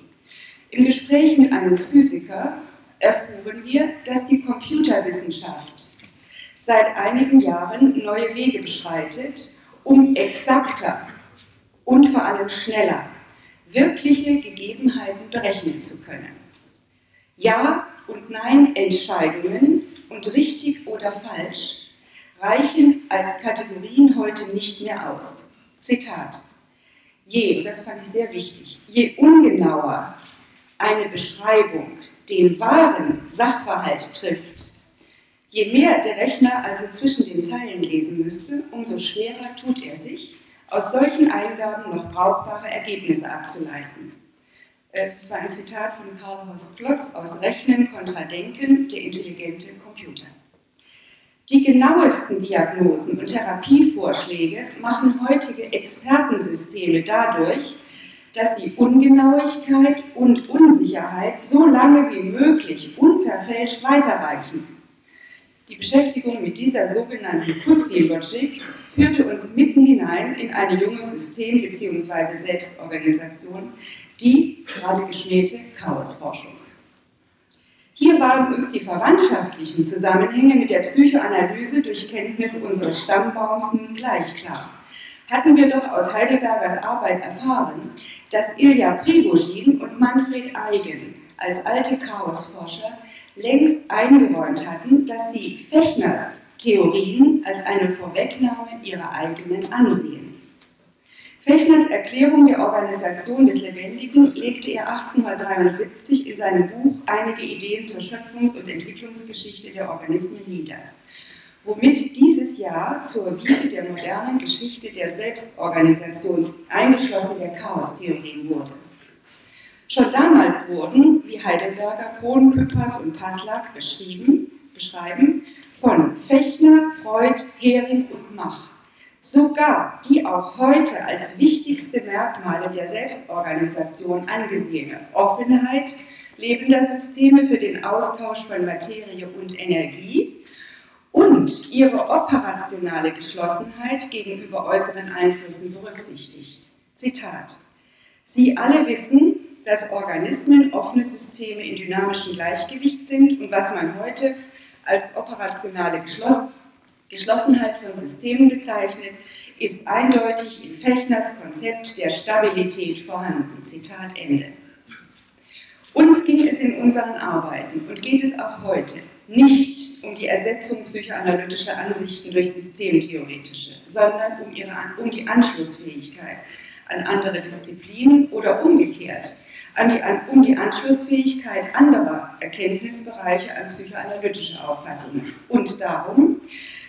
Im Gespräch mit einem Physiker erfuhren wir, dass die Computerwissenschaft seit einigen Jahren neue Wege beschreitet, um exakter und vor allem schneller wirkliche Gegebenheiten berechnen zu können. Ja und Nein Entscheidungen und richtig oder falsch reichen als Kategorien heute nicht mehr aus. Zitat. Je, und das fand ich sehr wichtig, je ungenauer eine Beschreibung den wahren Sachverhalt trifft, je mehr der Rechner also zwischen den Zeilen lesen müsste, umso schwerer tut er sich, aus solchen Eingaben noch brauchbare Ergebnisse abzuleiten. Äh, das war ein Zitat von Karl Horst Klotz aus Rechnen kontra Denken, der intelligente Computer. Die genauesten Diagnosen und Therapievorschläge machen heutige Expertensysteme dadurch, dass die Ungenauigkeit und Unsicherheit so lange wie möglich unverfälscht weiterreichen. Die Beschäftigung mit dieser sogenannten Fuzzy-Logik führte uns mitten hinein in eine junge System- bzw. Selbstorganisation, die gerade geschmähte Chaosforschung. Hier waren uns die verwandtschaftlichen Zusammenhänge mit der Psychoanalyse durch Kenntnis unseres Stammbaums nun gleich klar. Hatten wir doch aus Heidelbergers Arbeit erfahren, dass Ilja Prigozhin und Manfred Eigen als alte Chaosforscher längst eingeräumt hatten, dass sie Fechners Theorien als eine Vorwegnahme ihrer eigenen ansehen. Fechners Erklärung der Organisation des Lebendigen legte er 1873 in seinem Buch Einige Ideen zur Schöpfungs- und Entwicklungsgeschichte der Organismen nieder, womit dieses Jahr zur Wiege der modernen Geschichte der Selbstorganisation, eingeschlossen der Chaostheorien, wurde. Schon damals wurden, wie Heidelberger, Kohn, Küppers und Passlack beschrieben, beschreiben, von Fechner, Freud, Hering und Mach sogar die auch heute als wichtigste Merkmale der Selbstorganisation angesehene Offenheit lebender Systeme für den Austausch von Materie und Energie und ihre operationale Geschlossenheit gegenüber äußeren Einflüssen berücksichtigt. Zitat. Sie alle wissen, dass Organismen offene Systeme in dynamischem Gleichgewicht sind und was man heute als operationale Geschlossenheit von Systemen bezeichnet, ist eindeutig in Fechners Konzept der Stabilität vorhanden. Zitat Ende. Uns ging es in unseren Arbeiten und geht es auch heute nicht um die Ersetzung psychoanalytischer Ansichten durch systemtheoretische, sondern um, ihre, um die Anschlussfähigkeit an andere Disziplinen oder umgekehrt die, um die Anschlussfähigkeit anderer Erkenntnisbereiche an psychoanalytische Auffassungen. Und darum,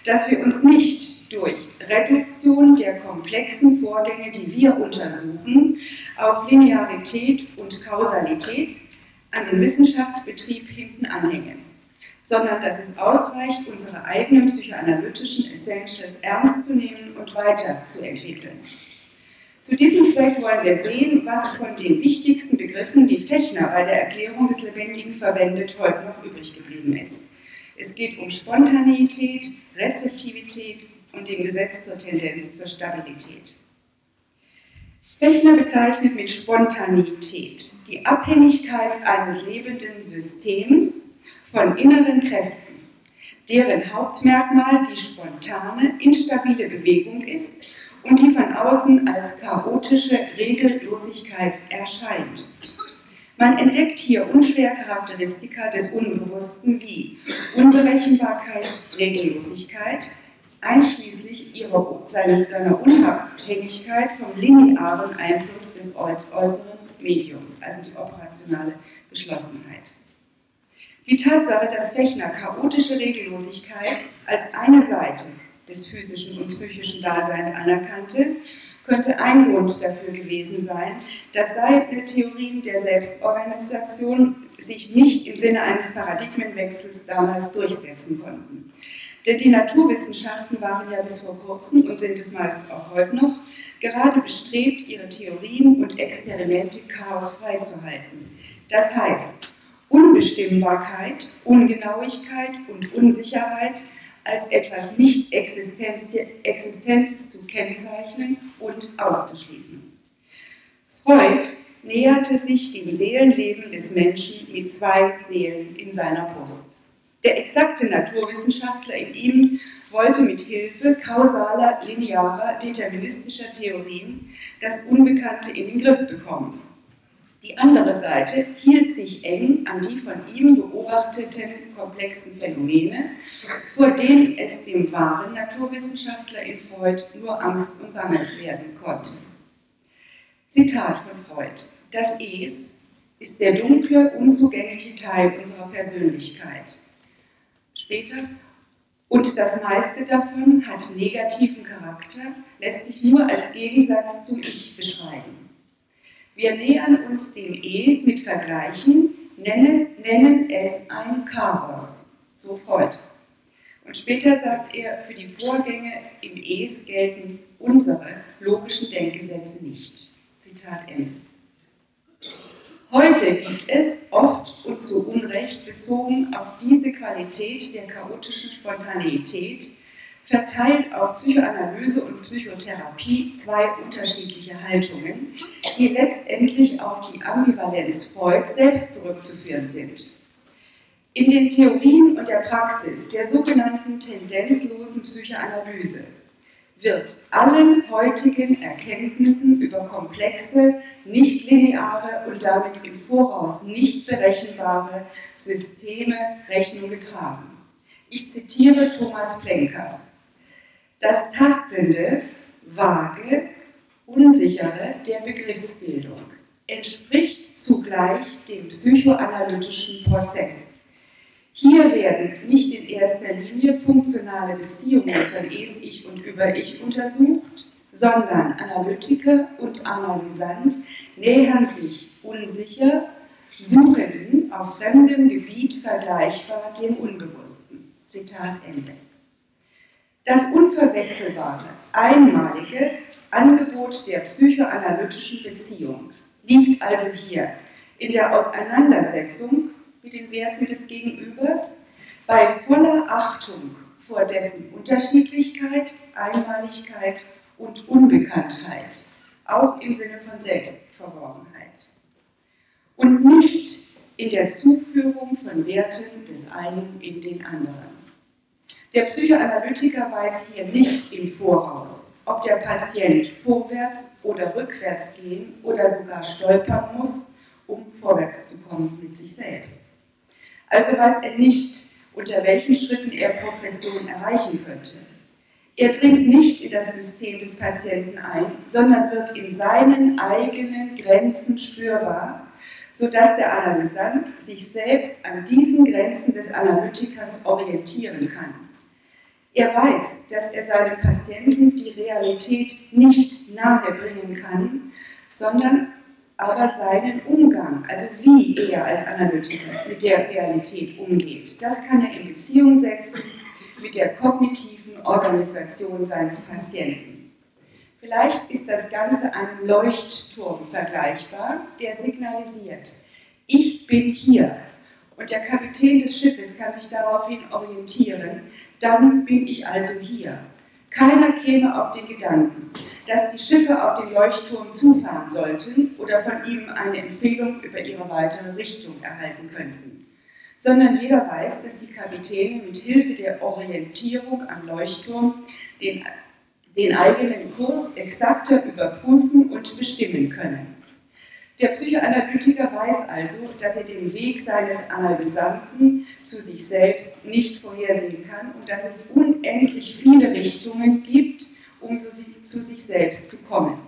dass wir uns nicht durch Reduktion der komplexen Vorgänge, die wir untersuchen, auf Linearität und Kausalität an den Wissenschaftsbetrieb hinten anhängen, sondern dass es ausreicht, unsere eigenen psychoanalytischen Essentials ernst zu nehmen und weiterzuentwickeln. Zu diesem Zweck wollen wir sehen, was von den wichtigsten Begriffen, die Fechner bei der Erklärung des Lebendigen verwendet, heute noch übrig geblieben ist. Es geht um Spontaneität, Rezeptivität und dem Gesetz zur Tendenz zur Stabilität. Fechner bezeichnet mit Spontaneität die Abhängigkeit eines lebenden Systems von inneren Kräften, deren Hauptmerkmal die spontane, instabile Bewegung ist und die von außen als chaotische Regellosigkeit erscheint. Man entdeckt hier unschwer Charakteristika des Unbewussten wie Unberechenbarkeit, Regellosigkeit, einschließlich ihrer, seiner Unabhängigkeit vom linearen Einfluss des äußeren Mediums, also die operationale Geschlossenheit. Die Tatsache, dass Fechner chaotische Regellosigkeit als eine Seite des physischen und psychischen Daseins anerkannte, könnte ein Grund dafür gewesen sein, dass seine Theorien der Selbstorganisation sich nicht im Sinne eines Paradigmenwechsels damals durchsetzen konnten. Denn die Naturwissenschaften waren ja bis vor kurzem und sind es meist auch heute noch gerade bestrebt, ihre Theorien und Experimente chaosfrei zu halten. Das heißt, Unbestimmbarkeit, Ungenauigkeit und Unsicherheit als etwas nicht Existentes zu kennzeichnen und auszuschließen. Freud näherte sich dem Seelenleben des Menschen mit zwei Seelen in seiner Brust. Der exakte Naturwissenschaftler in ihm wollte mit Hilfe kausaler, linearer, deterministischer Theorien das Unbekannte in den Griff bekommen. Die andere Seite hielt sich eng an die von ihm beobachteten komplexen Phänomene, vor denen es dem wahren Naturwissenschaftler in Freud nur Angst und Bange werden konnte. Zitat von Freud. Das Es ist der dunkle, unzugängliche Teil unserer Persönlichkeit. Später, und das meiste davon hat negativen Charakter, lässt sich nur als Gegensatz zum Ich beschreiben. Wir nähern uns dem Es mit Vergleichen, nennen es, ein Chaos, so Freud. Und später sagt er, für die Vorgänge im Es gelten unsere logischen Denkgesetze nicht. Zitat Ende. Heute gibt es oft und zu Unrecht bezogen auf diese Qualität der chaotischen Spontaneität verteilt auf Psychoanalyse und Psychotherapie zwei unterschiedliche Haltungen, die letztendlich auf die Ambivalenz Freud selbst zurückzuführen sind. In den Theorien und der Praxis der sogenannten tendenzlosen Psychoanalyse wird allen heutigen Erkenntnissen über komplexe, nichtlineare und damit im Voraus nicht berechenbare Systeme Rechnung getragen. Ich zitiere Thomas Plenkers. Das Tastende, Vage, Unsichere der Begriffsbildung entspricht zugleich dem psychoanalytischen Prozess. Hier werden nicht in erster Linie funktionale Beziehungen von Es-Ich und Über-Ich untersucht, sondern Analytiker und Analysant nähern sich unsicher, Suchenden auf fremdem Gebiet vergleichbar dem Unbewussten. Zitat Ende. Das unverwechselbare, einmalige Angebot der psychoanalytischen Beziehung liegt also hier in der Auseinandersetzung mit den Werten des Gegenübers, bei voller Achtung vor dessen Unterschiedlichkeit, Einmaligkeit und Unbekanntheit, auch im Sinne von Selbstverworrenheit. Und nicht in der Zuführung von Werten des einen in den anderen. Der Psychoanalytiker weiß hier nicht im Voraus, ob der Patient vorwärts oder rückwärts gehen oder sogar stolpern muss, um vorwärts zu kommen mit sich selbst. Also weiß er nicht, unter welchen Schritten er Progression erreichen könnte. Er dringt nicht in das System des Patienten ein, sondern wird in seinen eigenen Grenzen spürbar, sodass der Analysant sich selbst an diesen Grenzen des Analytikers orientieren kann. Er weiß, dass er seinem Patienten die Realität nicht nahebringen kann, sondern aber seinen Umgang, also wie er als Analytiker mit der Realität umgeht, das kann er in Beziehung setzen mit der kognitiven Organisation seines Patienten. Vielleicht ist das Ganze einem Leuchtturm vergleichbar, der signalisiert, ich bin hier. Und der Kapitän des Schiffes kann sich daraufhin orientieren, dann bin ich also hier. Keiner käme auf den Gedanken, dass die Schiffe auf den Leuchtturm zufahren sollten oder von ihm eine Empfehlung über ihre weitere Richtung erhalten könnten, sondern jeder weiß, dass die Kapitäne mit Hilfe der Orientierung am Leuchtturm den, den eigenen Kurs exakter überprüfen und bestimmen können. Der Psychoanalytiker weiß also, dass er den Weg seines Analysanten zu sich selbst nicht vorhersehen kann und dass es unendlich viele Richtungen gibt, um zu sich selbst zu kommen.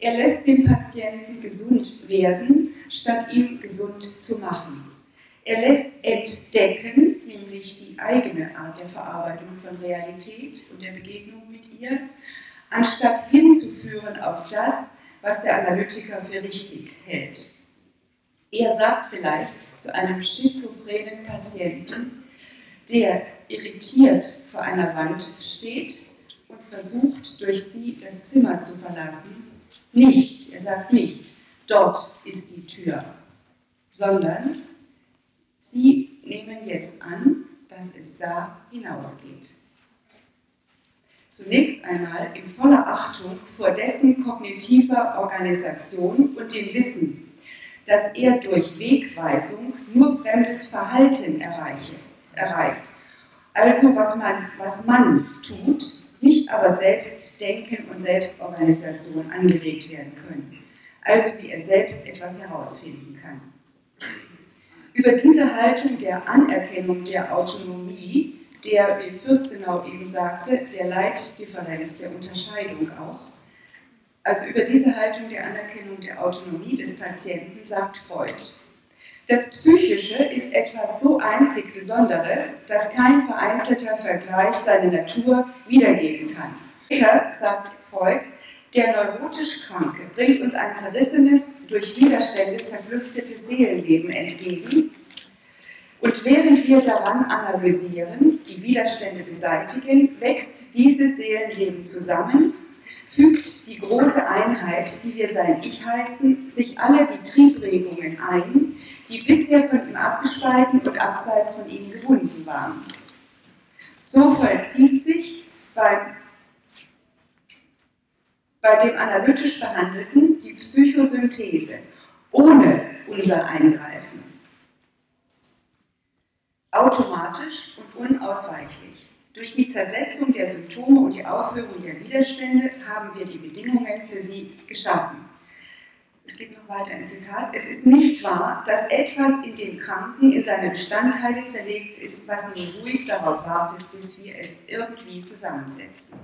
Er lässt den Patienten gesund werden, statt ihn gesund zu machen. Er lässt entdecken, nämlich die eigene Art der Verarbeitung von Realität und der Begegnung mit ihr, anstatt hinzuführen auf das, was der Analytiker für richtig hält. Er sagt vielleicht zu einem schizophrenen Patienten, der irritiert vor einer Wand steht und versucht, durch sie das Zimmer zu verlassen, nicht, er sagt nicht, dort ist die Tür, sondern sie nehmen jetzt an, dass es da hinausgeht. Zunächst einmal in voller Achtung vor dessen kognitiver Organisation und dem Wissen, dass er durch Wegweisung nur fremdes Verhalten erreiche, erreicht. Also was man, was man tut, nicht aber selbst Denken und Selbstorganisation angeregt werden können. Also wie er selbst etwas herausfinden kann. Über diese Haltung der Anerkennung der Autonomie der, wie Fürstenau eben sagte, der Leitdifferenz, der Unterscheidung auch. Also über diese Haltung der Anerkennung der Autonomie des Patienten sagt Freud. Das Psychische ist etwas so einzig Besonderes, dass kein vereinzelter Vergleich seine Natur wiedergeben kann. Später sagt Freud, der neurotisch Kranke bringt uns ein zerrissenes, durch Widerstände zerklüftete Seelenleben entgegen, und während wir daran analysieren, die Widerstände beseitigen, wächst dieses Seelenleben zusammen, fügt die große Einheit, die wir sein Ich heißen, sich alle die Triebregungen ein, die bisher von ihm abgespalten und abseits von ihm gebunden waren. So vollzieht sich beim, bei dem analytisch Behandelten die Psychosynthese ohne unser Eingreifen automatisch und unausweichlich. Durch die Zersetzung der Symptome und die Aufhörung der Widerstände haben wir die Bedingungen für sie geschaffen. Es geht noch weiter ein Zitat, es ist nicht wahr, dass etwas in dem Kranken in seine Bestandteile zerlegt ist, was nur ruhig darauf wartet, bis wir es irgendwie zusammensetzen.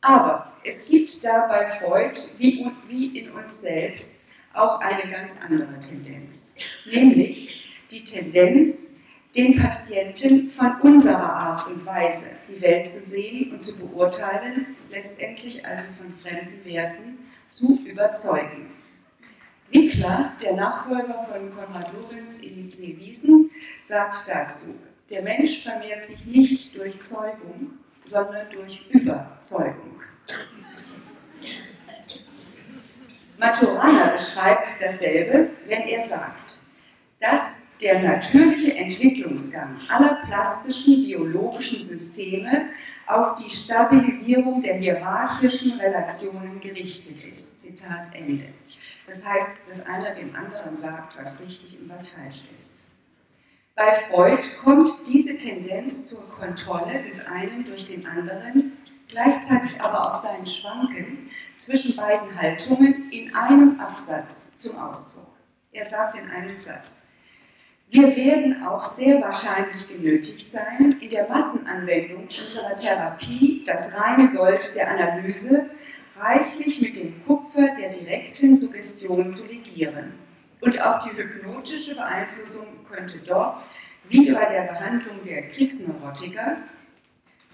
Aber es gibt da bei Freud, wie, wie in uns selbst, auch eine ganz andere Tendenz, nämlich die Tendenz, den Patienten von unserer Art und Weise, die Welt zu sehen und zu beurteilen, letztendlich also von fremden Werten, zu überzeugen. Wickler, der Nachfolger von Konrad Lorenz in C. Wiesen, sagt dazu, der Mensch vermehrt sich nicht durch Zeugung, sondern durch Überzeugung. Maturana beschreibt dasselbe, wenn er sagt, dass der natürliche Entwicklungsgang aller plastischen biologischen Systeme auf die Stabilisierung der hierarchischen Relationen gerichtet ist. Zitat Ende. Das heißt, dass einer dem anderen sagt, was richtig und was falsch ist. Bei Freud kommt diese Tendenz zur Kontrolle des einen durch den anderen, gleichzeitig aber auch sein Schwanken zwischen beiden Haltungen in einem Absatz zum Ausdruck. Er sagt in einem Satz, wir werden auch sehr wahrscheinlich genötigt sein, in der Massenanwendung unserer Therapie das reine Gold der Analyse reichlich mit dem Kupfer der direkten Suggestion zu legieren. Und auch die hypnotische Beeinflussung könnte dort, wie bei der Behandlung der Kriegsneurotiker,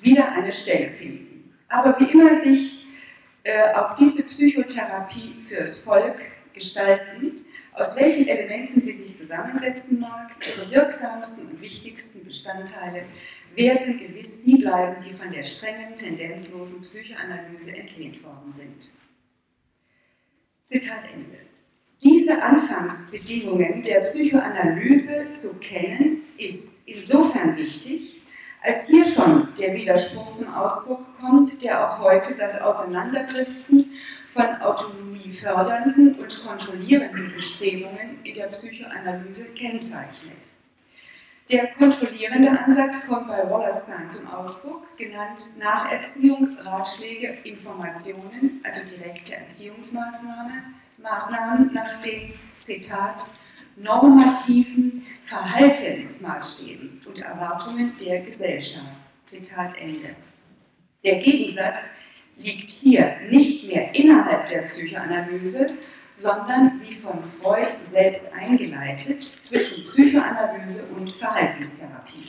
wieder eine Stelle finden. Aber wie immer sich äh, auch diese Psychotherapie fürs Volk gestalten, aus welchen Elementen sie sich zusammensetzen mag, ihre wirksamsten und wichtigsten Bestandteile werden gewiss die bleiben, die von der strengen, tendenzlosen Psychoanalyse entlehnt worden sind. Zitat Ende. Diese Anfangsbedingungen der Psychoanalyse zu kennen, ist insofern wichtig, als hier schon der Widerspruch zum Ausdruck kommt, der auch heute das Auseinanderdriften von autonomiefördernden und kontrollierenden Bestrebungen in der Psychoanalyse kennzeichnet. Der kontrollierende Ansatz kommt bei Wallerstein zum Ausdruck, genannt Nacherziehung, Ratschläge, Informationen, also direkte Erziehungsmaßnahmen Maßnahmen nach dem Zitat normativen Verhaltensmaßstäben und Erwartungen der Gesellschaft. Zitat Ende. Der Gegensatz liegt hier nicht mehr innerhalb der Psychoanalyse, sondern wie von Freud selbst eingeleitet zwischen Psychoanalyse und Verhaltenstherapie.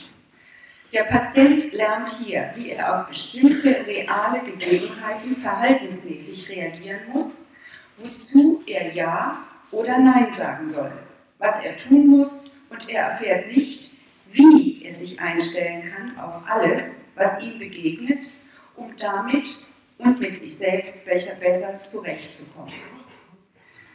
Der Patient lernt hier, wie er auf bestimmte reale Gegebenheiten verhaltensmäßig reagieren muss, wozu er Ja oder Nein sagen soll, was er tun muss und er erfährt nicht, wie er sich einstellen kann auf alles, was ihm begegnet, um damit und mit sich selbst besser zurechtzukommen.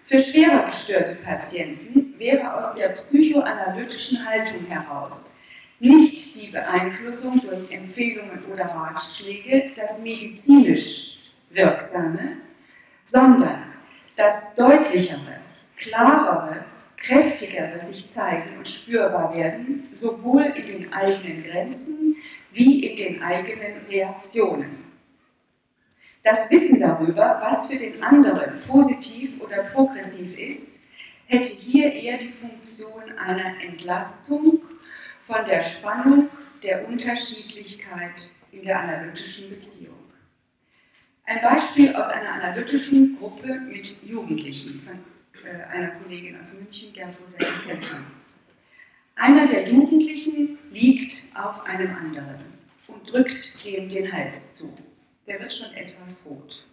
Für schwerer gestörte Patienten wäre aus der psychoanalytischen Haltung heraus nicht die Beeinflussung durch Empfehlungen oder Ratschläge das medizinisch Wirksame, sondern das deutlichere, klarere, kräftigere sich zeigen und spürbar werden, sowohl in den eigenen Grenzen wie in den eigenen Reaktionen. Das Wissen darüber, was für den anderen positiv oder progressiv ist, hätte hier eher die Funktion einer Entlastung von der Spannung der Unterschiedlichkeit in der analytischen Beziehung. Ein Beispiel aus einer analytischen Gruppe mit Jugendlichen von äh, einer Kollegin aus München, Gertrude Kempner. Einer der Jugendlichen liegt auf einem anderen und drückt dem den Hals zu der wird schon etwas rot.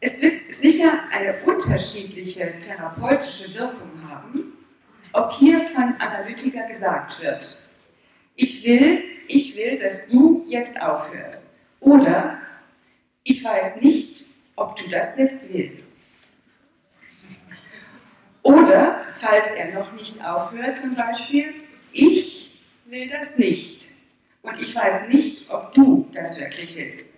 Es wird sicher eine unterschiedliche therapeutische Wirkung haben, ob hier von Analytiker gesagt wird, ich will, ich will, dass du jetzt aufhörst. Oder ich weiß nicht, ob du das jetzt willst. Oder, falls er noch nicht aufhört zum Beispiel, ich will das nicht. Und ich weiß nicht, ob du das wirklich willst.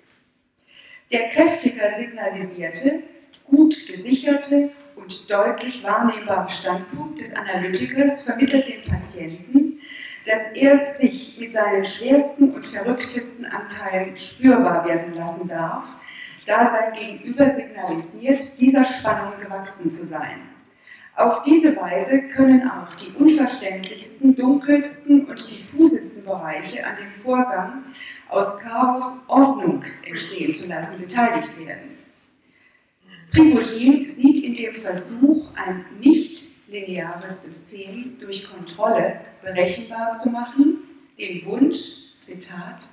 Der kräftiger signalisierte, gut gesicherte und deutlich wahrnehmbare Standpunkt des Analytikers vermittelt dem Patienten, dass er sich mit seinen schwersten und verrücktesten Anteilen spürbar werden lassen darf, Dasein gegenüber signalisiert, dieser Spannung gewachsen zu sein. Auf diese Weise können auch die unverständlichsten, dunkelsten und diffusesten Bereiche an dem Vorgang aus Chaos Ordnung entstehen zu lassen beteiligt werden. Prigogine sieht in dem Versuch, ein nicht lineares System durch Kontrolle berechenbar zu machen, den Wunsch, Zitat,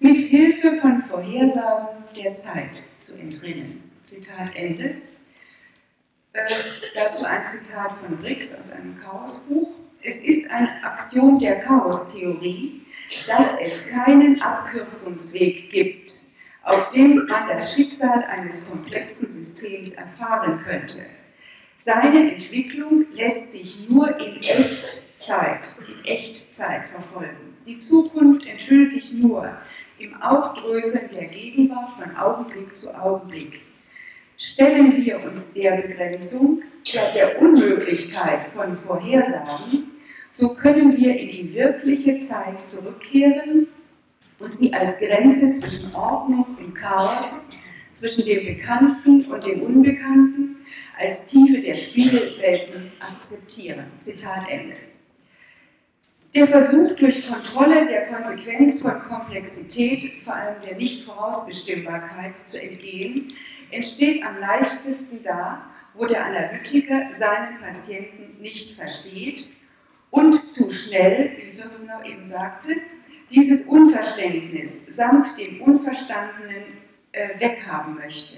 mit Hilfe von Vorhersagen der Zeit zu entrinnen. Zitat Ende. Äh, dazu ein Zitat von Briggs aus einem Chaosbuch. Es ist ein Axiom der Chaostheorie, dass es keinen Abkürzungsweg gibt, auf dem man das Schicksal eines komplexen Systems erfahren könnte. Seine Entwicklung lässt sich nur in Echtzeit, in Echtzeit verfolgen. Die Zukunft enthüllt sich nur im Aufdröseln der Gegenwart von Augenblick zu Augenblick. Stellen wir uns der Begrenzung, der Unmöglichkeit von Vorhersagen, so können wir in die wirkliche Zeit zurückkehren und sie als Grenze zwischen Ordnung und Chaos, zwischen dem Bekannten und dem Unbekannten, als Tiefe der Spiegelwelten akzeptieren. Zitat Ende. Der Versuch, durch Kontrolle der Konsequenz von Komplexität, vor allem der Nichtvorausbestimmbarkeit, zu entgehen, entsteht am leichtesten da, wo der Analytiker seinen Patienten nicht versteht und zu schnell, wie Fürstenau eben sagte, dieses Unverständnis samt dem Unverstandenen äh, weghaben möchte.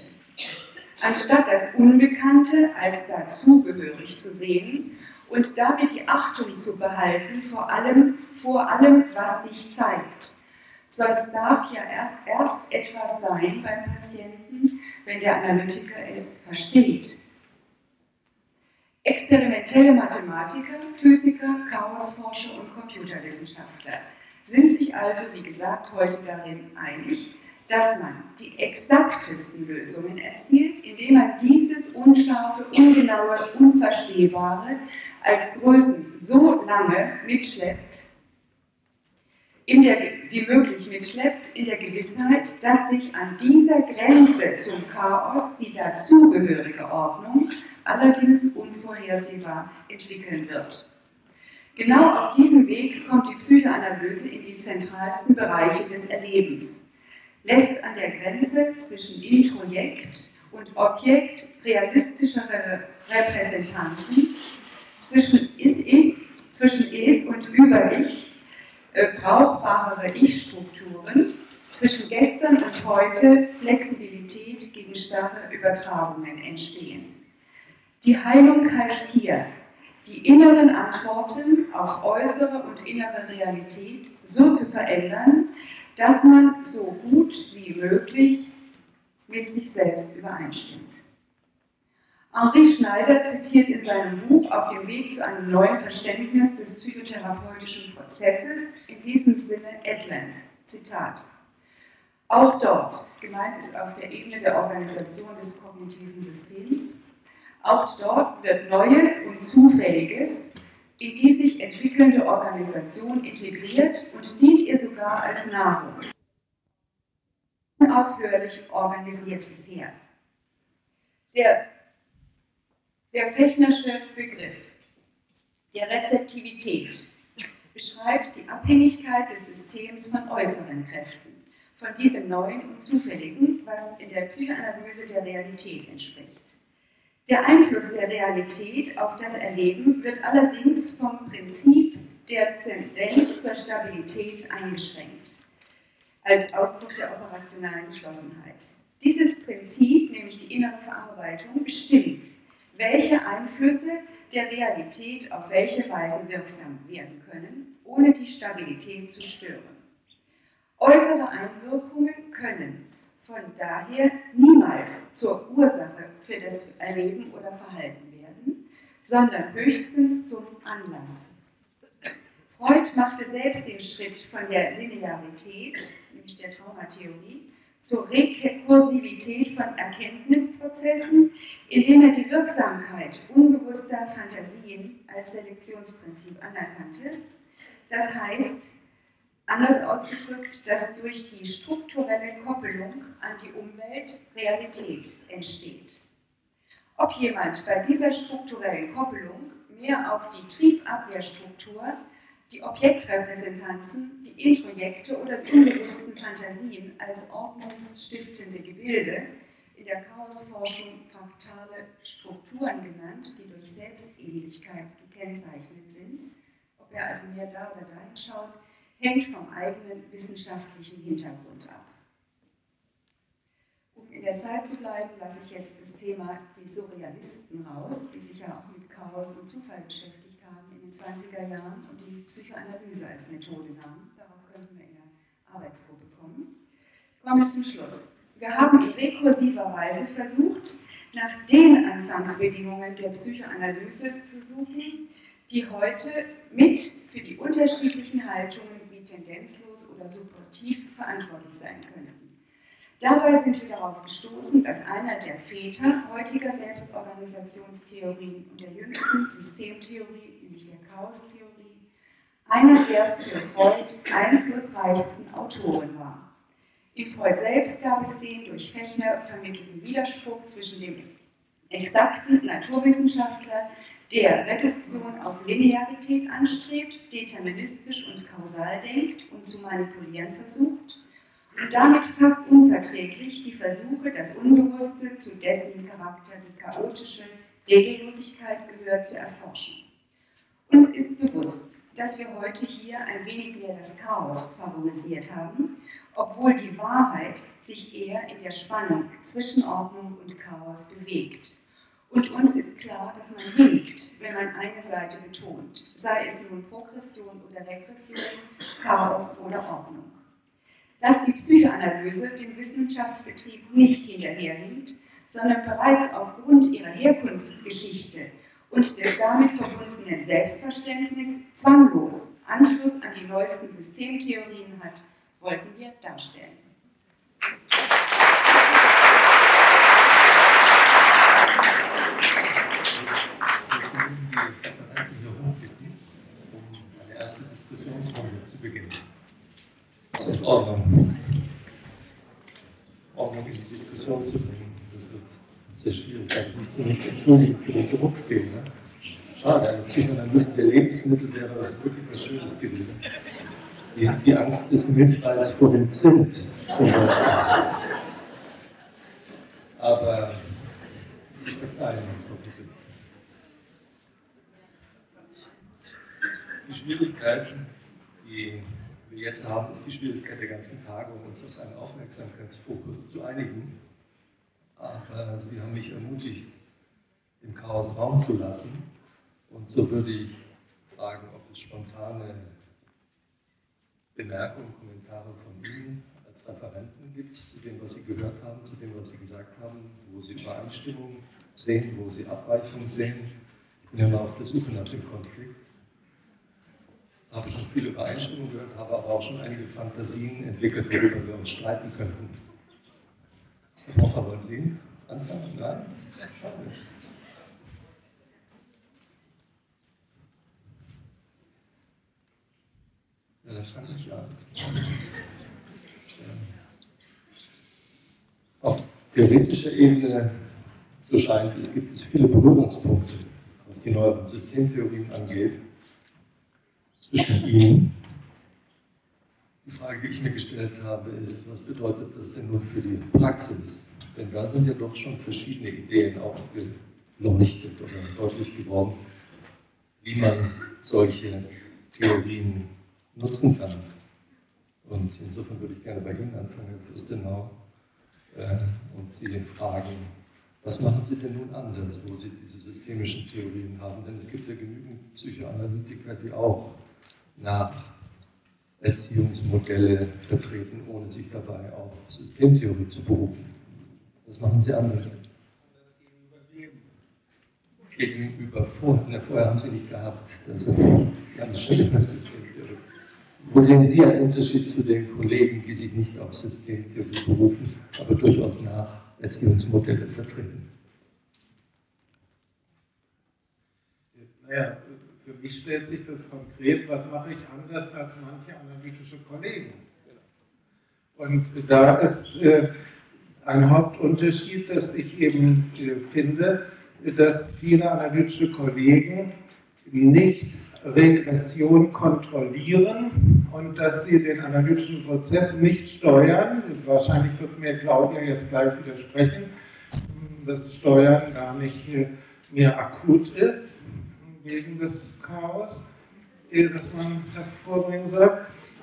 Anstatt das Unbekannte als dazugehörig zu sehen und damit die Achtung zu behalten vor allem, vor allem, was sich zeigt. Sonst darf ja erst etwas sein beim Patienten, wenn der Analytiker es versteht. Experimentelle Mathematiker, Physiker, Chaosforscher und Computerwissenschaftler sind sich also, wie gesagt, heute darin einig, dass man die exaktesten Lösungen erzielt, indem man dieses unscharfe, ungenaue, unverstehbare als Größen so lange mitschleppt, in der, wie möglich mitschleppt, in der Gewissheit, dass sich an dieser Grenze zum Chaos die dazugehörige Ordnung allerdings unvorhersehbar entwickeln wird. Genau auf diesem Weg kommt die Psychoanalyse in die zentralsten Bereiche des Erlebens, lässt an der Grenze zwischen Introjekt und Objekt realistischere Repräsentanzen, zwischen Is, zwischen Es und Über-Ich brauchbarere Ich-Strukturen, zwischen gestern und heute Flexibilität gegen starre Übertragungen entstehen. Die Heilung heißt hier, die inneren Antworten auf äußere und innere Realität so zu verändern, dass man so gut wie möglich mit sich selbst übereinstimmt. Henri Schneider zitiert in seinem Buch Auf dem Weg zu einem neuen Verständnis des psychotherapeutischen Prozesses in diesem Sinne Edland. Zitat. Auch dort, gemeint ist auf der Ebene der Organisation des kognitiven Systems, auch dort wird Neues und Zufälliges in die sich entwickelnde Organisation integriert und dient ihr sogar als Nahrung. Unaufhörlich organisiertes Heer. Der, der Fechnersche Begriff der Rezeptivität beschreibt die Abhängigkeit des Systems von äußeren Kräften, von diesem Neuen und Zufälligen, was in der Psychoanalyse der Realität entspricht. Der Einfluss der Realität auf das Erleben wird allerdings vom Prinzip der Tendenz zur Stabilität eingeschränkt, als Ausdruck der operationalen Geschlossenheit. Dieses Prinzip, nämlich die innere Verarbeitung, bestimmt, welche Einflüsse der Realität auf welche Weise wirksam werden können, ohne die Stabilität zu stören. Äußere Einwirkungen können von daher niemals zur Ursache für das Erleben oder Verhalten werden, sondern höchstens zum Anlass. Freud machte selbst den Schritt von der Linearität, nämlich der Traumatheorie, zur Rekursivität von Erkenntnisprozessen, indem er die Wirksamkeit Anders ausgedrückt, dass durch die strukturelle Koppelung an die Umwelt Realität entsteht. Ob jemand bei dieser strukturellen Koppelung mehr auf die Triebabwehrstruktur, die Objektrepräsentanzen, die Introjekte oder die unbewussten Fantasien als ordnungsstiftende Gebilde, in der Chaosforschung fraktale Strukturen genannt, die durch Selbstähnlichkeit gekennzeichnet sind, ob er also mehr da oder da hinschaut, hängt vom eigenen wissenschaftlichen Hintergrund ab. Um in der Zeit zu bleiben, lasse ich jetzt das Thema die Surrealisten raus, die sich ja auch mit Chaos und Zufall in den 20er Jahren und die Psychoanalyse als Methode nahmen. Darauf könnten wir in der Arbeitsgruppe kommen. Kommen wir zum Schluss. Wir haben in rekursiver Weise versucht, nach den Anfangsbedingungen der Psychoanalyse zu suchen, die heute mit für die unterschiedlichen Haltungen wie tendenzlos oder supportiv verantwortlich sein könnten. Dabei sind wir darauf gestoßen, dass einer der Väter heutiger Selbstorganisationstheorien und der jüngsten Systemtheorie, nämlich der Chaostheorie, einer der für Freud einflussreichsten Autoren war. In Freud selbst gab es den durch Fechner vermittelten Widerspruch zwischen dem exakten Naturwissenschaftler, der Reduktion auf Linearität anstrebt, deterministisch und kausal denkt und zu manipulieren versucht, und damit fast unverträglich die Versuche, das Unbewusste, zu dessen Charakter die chaotische Regellosigkeit gehört, zu erforschen. Uns ist bewusst, dass wir heute hier ein wenig mehr das Chaos favorisiert haben, obwohl die Wahrheit sich eher in der Spannung zwischen Ordnung und Chaos bewegt. Und uns ist klar, dass man hinkt, wenn man eine Seite betont, sei es nun Progression oder Regression, Chaos oder Ordnung dass die Psychoanalyse dem Wissenschaftsbetrieb nicht hinterherhinkt, sondern bereits aufgrund ihrer Herkunftsgeschichte und des damit verbundenen Selbstverständnis zwanglos Anschluss an die neuesten Systemtheorien hat, wollten wir darstellen. Diskussionsrunde zu beginnen. Das ist Ordnung. Ordnung in die Diskussion zu bringen. Das wird sehr schwierig. Ich mich zunächst entschuldigen für den Druckfehler. Schade, eine Psychoanalyse der Lebensmittel wäre wirklich was Schönes gewesen. Die, die Angst des Milchreis vor dem Zimt zum Beispiel. Aber Sie verzeihen uns doch bitte. Die Schwierigkeiten, die wir jetzt haben, ist die Schwierigkeit der ganzen Tage, um uns auf einen Aufmerksamkeitsfokus zu einigen. Aber Sie haben mich ermutigt, dem Chaos Raum zu lassen. Und so würde ich fragen, ob es spontane Bemerkungen, Kommentare von Ihnen als Referenten gibt zu dem, was Sie gehört haben, zu dem, was Sie gesagt haben, wo Sie Übereinstimmung sehen, wo Sie Abweichung sehen. Ich bin immer auf der Suche nach dem Konflikt habe schon viele Übereinstimmungen gehört, habe aber auch schon einige Fantasien entwickelt, worüber wir uns streiten könnten. Mocher, wollen Sie anfangen? Nein? Schade. Ja, dann fange ich an. Auf theoretischer Ebene, so scheint es, gibt es viele Berührungspunkte, was die neueren Systemtheorien angeht zwischen ihnen. Die Frage, die ich mir gestellt habe, ist, was bedeutet das denn nun für die Praxis? Denn da sind ja doch schon verschiedene Ideen aufgeleuchtet oder deutlich geworden, wie man solche Theorien nutzen kann. Und insofern würde ich gerne bei Ihnen anfangen, Herr Fürstenau, äh, und Sie fragen, was machen Sie denn nun anders, wo Sie diese systemischen Theorien haben? Denn es gibt ja genügend Psychoanalytiker, die auch nach Erziehungsmodelle vertreten, ohne sich dabei auf Systemtheorie zu berufen. Das machen sie anders. Gegenüber vorher, vorher haben sie nicht gehabt. Das ist ganz schön Systemtheorie. Wo sehen Sie einen Unterschied zu den Kollegen, die sich nicht auf Systemtheorie berufen, aber durchaus nach Erziehungsmodelle vertreten? Naja, für mich stellt sich das konkret, was mache ich anders als manche analytische Kollegen. Und da ist äh, ein Hauptunterschied, dass ich eben äh, finde, dass viele analytische Kollegen nicht Regression kontrollieren und dass sie den analytischen Prozess nicht steuern. Wahrscheinlich wird mir Claudia jetzt gleich widersprechen, dass Steuern gar nicht äh, mehr akut ist wegen des Chaos, äh, das man hervorbringen soll.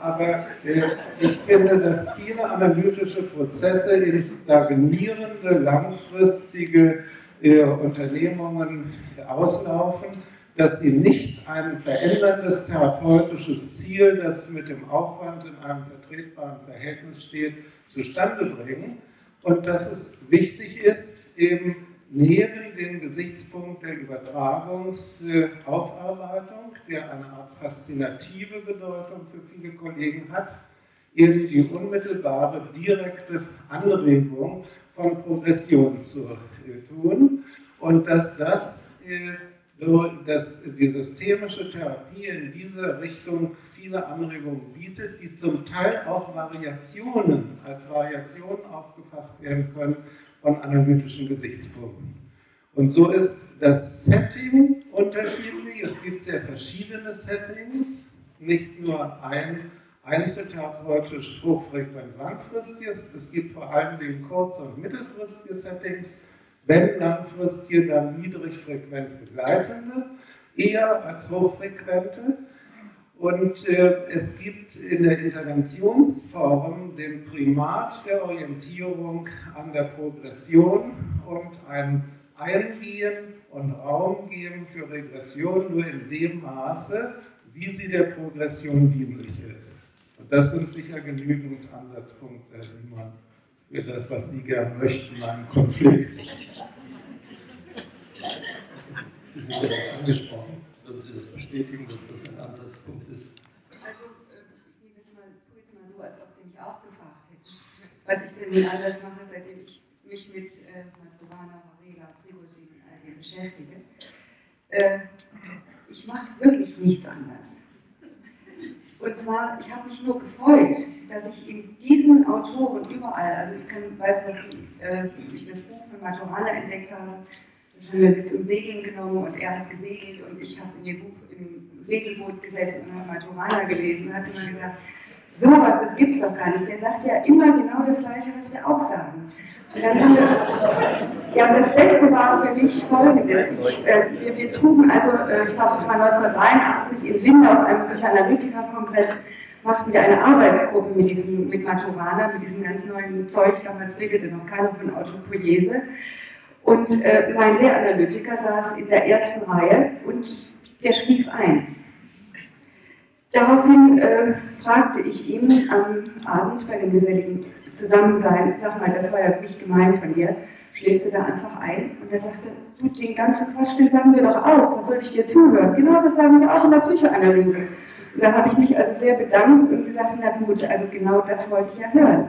Aber äh, ich finde, dass viele analytische Prozesse in stagnierende, langfristige Unternehmungen auslaufen dass sie nicht ein veränderndes therapeutisches Ziel, das mit dem Aufwand in einem vertretbaren Verhältnis steht, zustande bringen. Und dass es wichtig ist, eben neben dem Gesichtspunkt der Übertragungsaufarbeitung, der eine Art faszinative Bedeutung für viele Kollegen hat, eben die unmittelbare, direkte Anregung von Progression zu tun. Und dass das so dass die systemische Therapie in dieser Richtung viele Anregungen bietet, die zum Teil auch Variationen als Variationen aufgefasst werden können von analytischen Gesichtspunkten. Und so ist das Setting unterschiedlich. Es gibt sehr verschiedene Settings, nicht nur ein einzeltherapeutisch hochfrequent langfristiges, es gibt vor allem kurz- und mittelfristige Settings wenn langfristige, dann niedrig frequent begleitende, eher als hochfrequente. Und äh, es gibt in der Interventionsform den Primat der Orientierung an der Progression und ein Eingehen und Raum geben für Regression nur in dem Maße, wie sie der Progression dienlich ist. Und das sind sicher genügend Ansatzpunkte, die man für das, was Sie gerne möchten, einen Konflikt. Sie sind ja auch angesprochen. Würden Sie das bestätigen, dass das ein Ansatzpunkt ist? Also, äh, ich nehme jetzt mal, tue jetzt mal so, als ob Sie mich auch gefragt hätten, was ich denn nun anders mache, seitdem ich mich mit äh, Maturana, Varela, Prigozhin und all dem beschäftige. Äh, ich mache wirklich nichts anders. Und zwar, ich habe mich nur gefreut, dass ich in diesen Autoren überall, also ich kann, weiß noch, äh, ich das Buch von Maturana entdeckt habe, das haben wir mit zum Segeln genommen und er hat gesegelt und ich habe in ihr Buch im Segelboot gesessen und habe Maturana gelesen und hat immer gesagt, sowas, das gibt's doch gar nicht. Der sagt ja immer genau das Gleiche, was wir auch sagen. Und dann haben wir, ja, und das Beste war für mich folgendes. Ich, äh, wir, wir, trugen also, äh, ich glaube, das war 1983 in Linde auf einem Psychoanalytikerkongress, machten wir eine Arbeitsgruppe mit, diesem, mit Maturana, mit diesem ganz neuen Zeug. Damals redete noch keiner von Autopoiese. Und äh, mein Lehranalytiker saß in der ersten Reihe und der schlief ein. Daraufhin äh, fragte ich ihn am Abend bei dem geselligen Zusammensein, sag mal, das war ja wirklich gemein von dir, schläfst du da einfach ein? Und er sagte, du, den ganzen Quatsch, den sagen wir doch auch, was soll ich dir zuhören? Genau, das sagen wir auch in der Psychoanalyse. Und da habe ich mich also sehr bedankt und gesagt, na gut, also genau das wollte ich ja hören.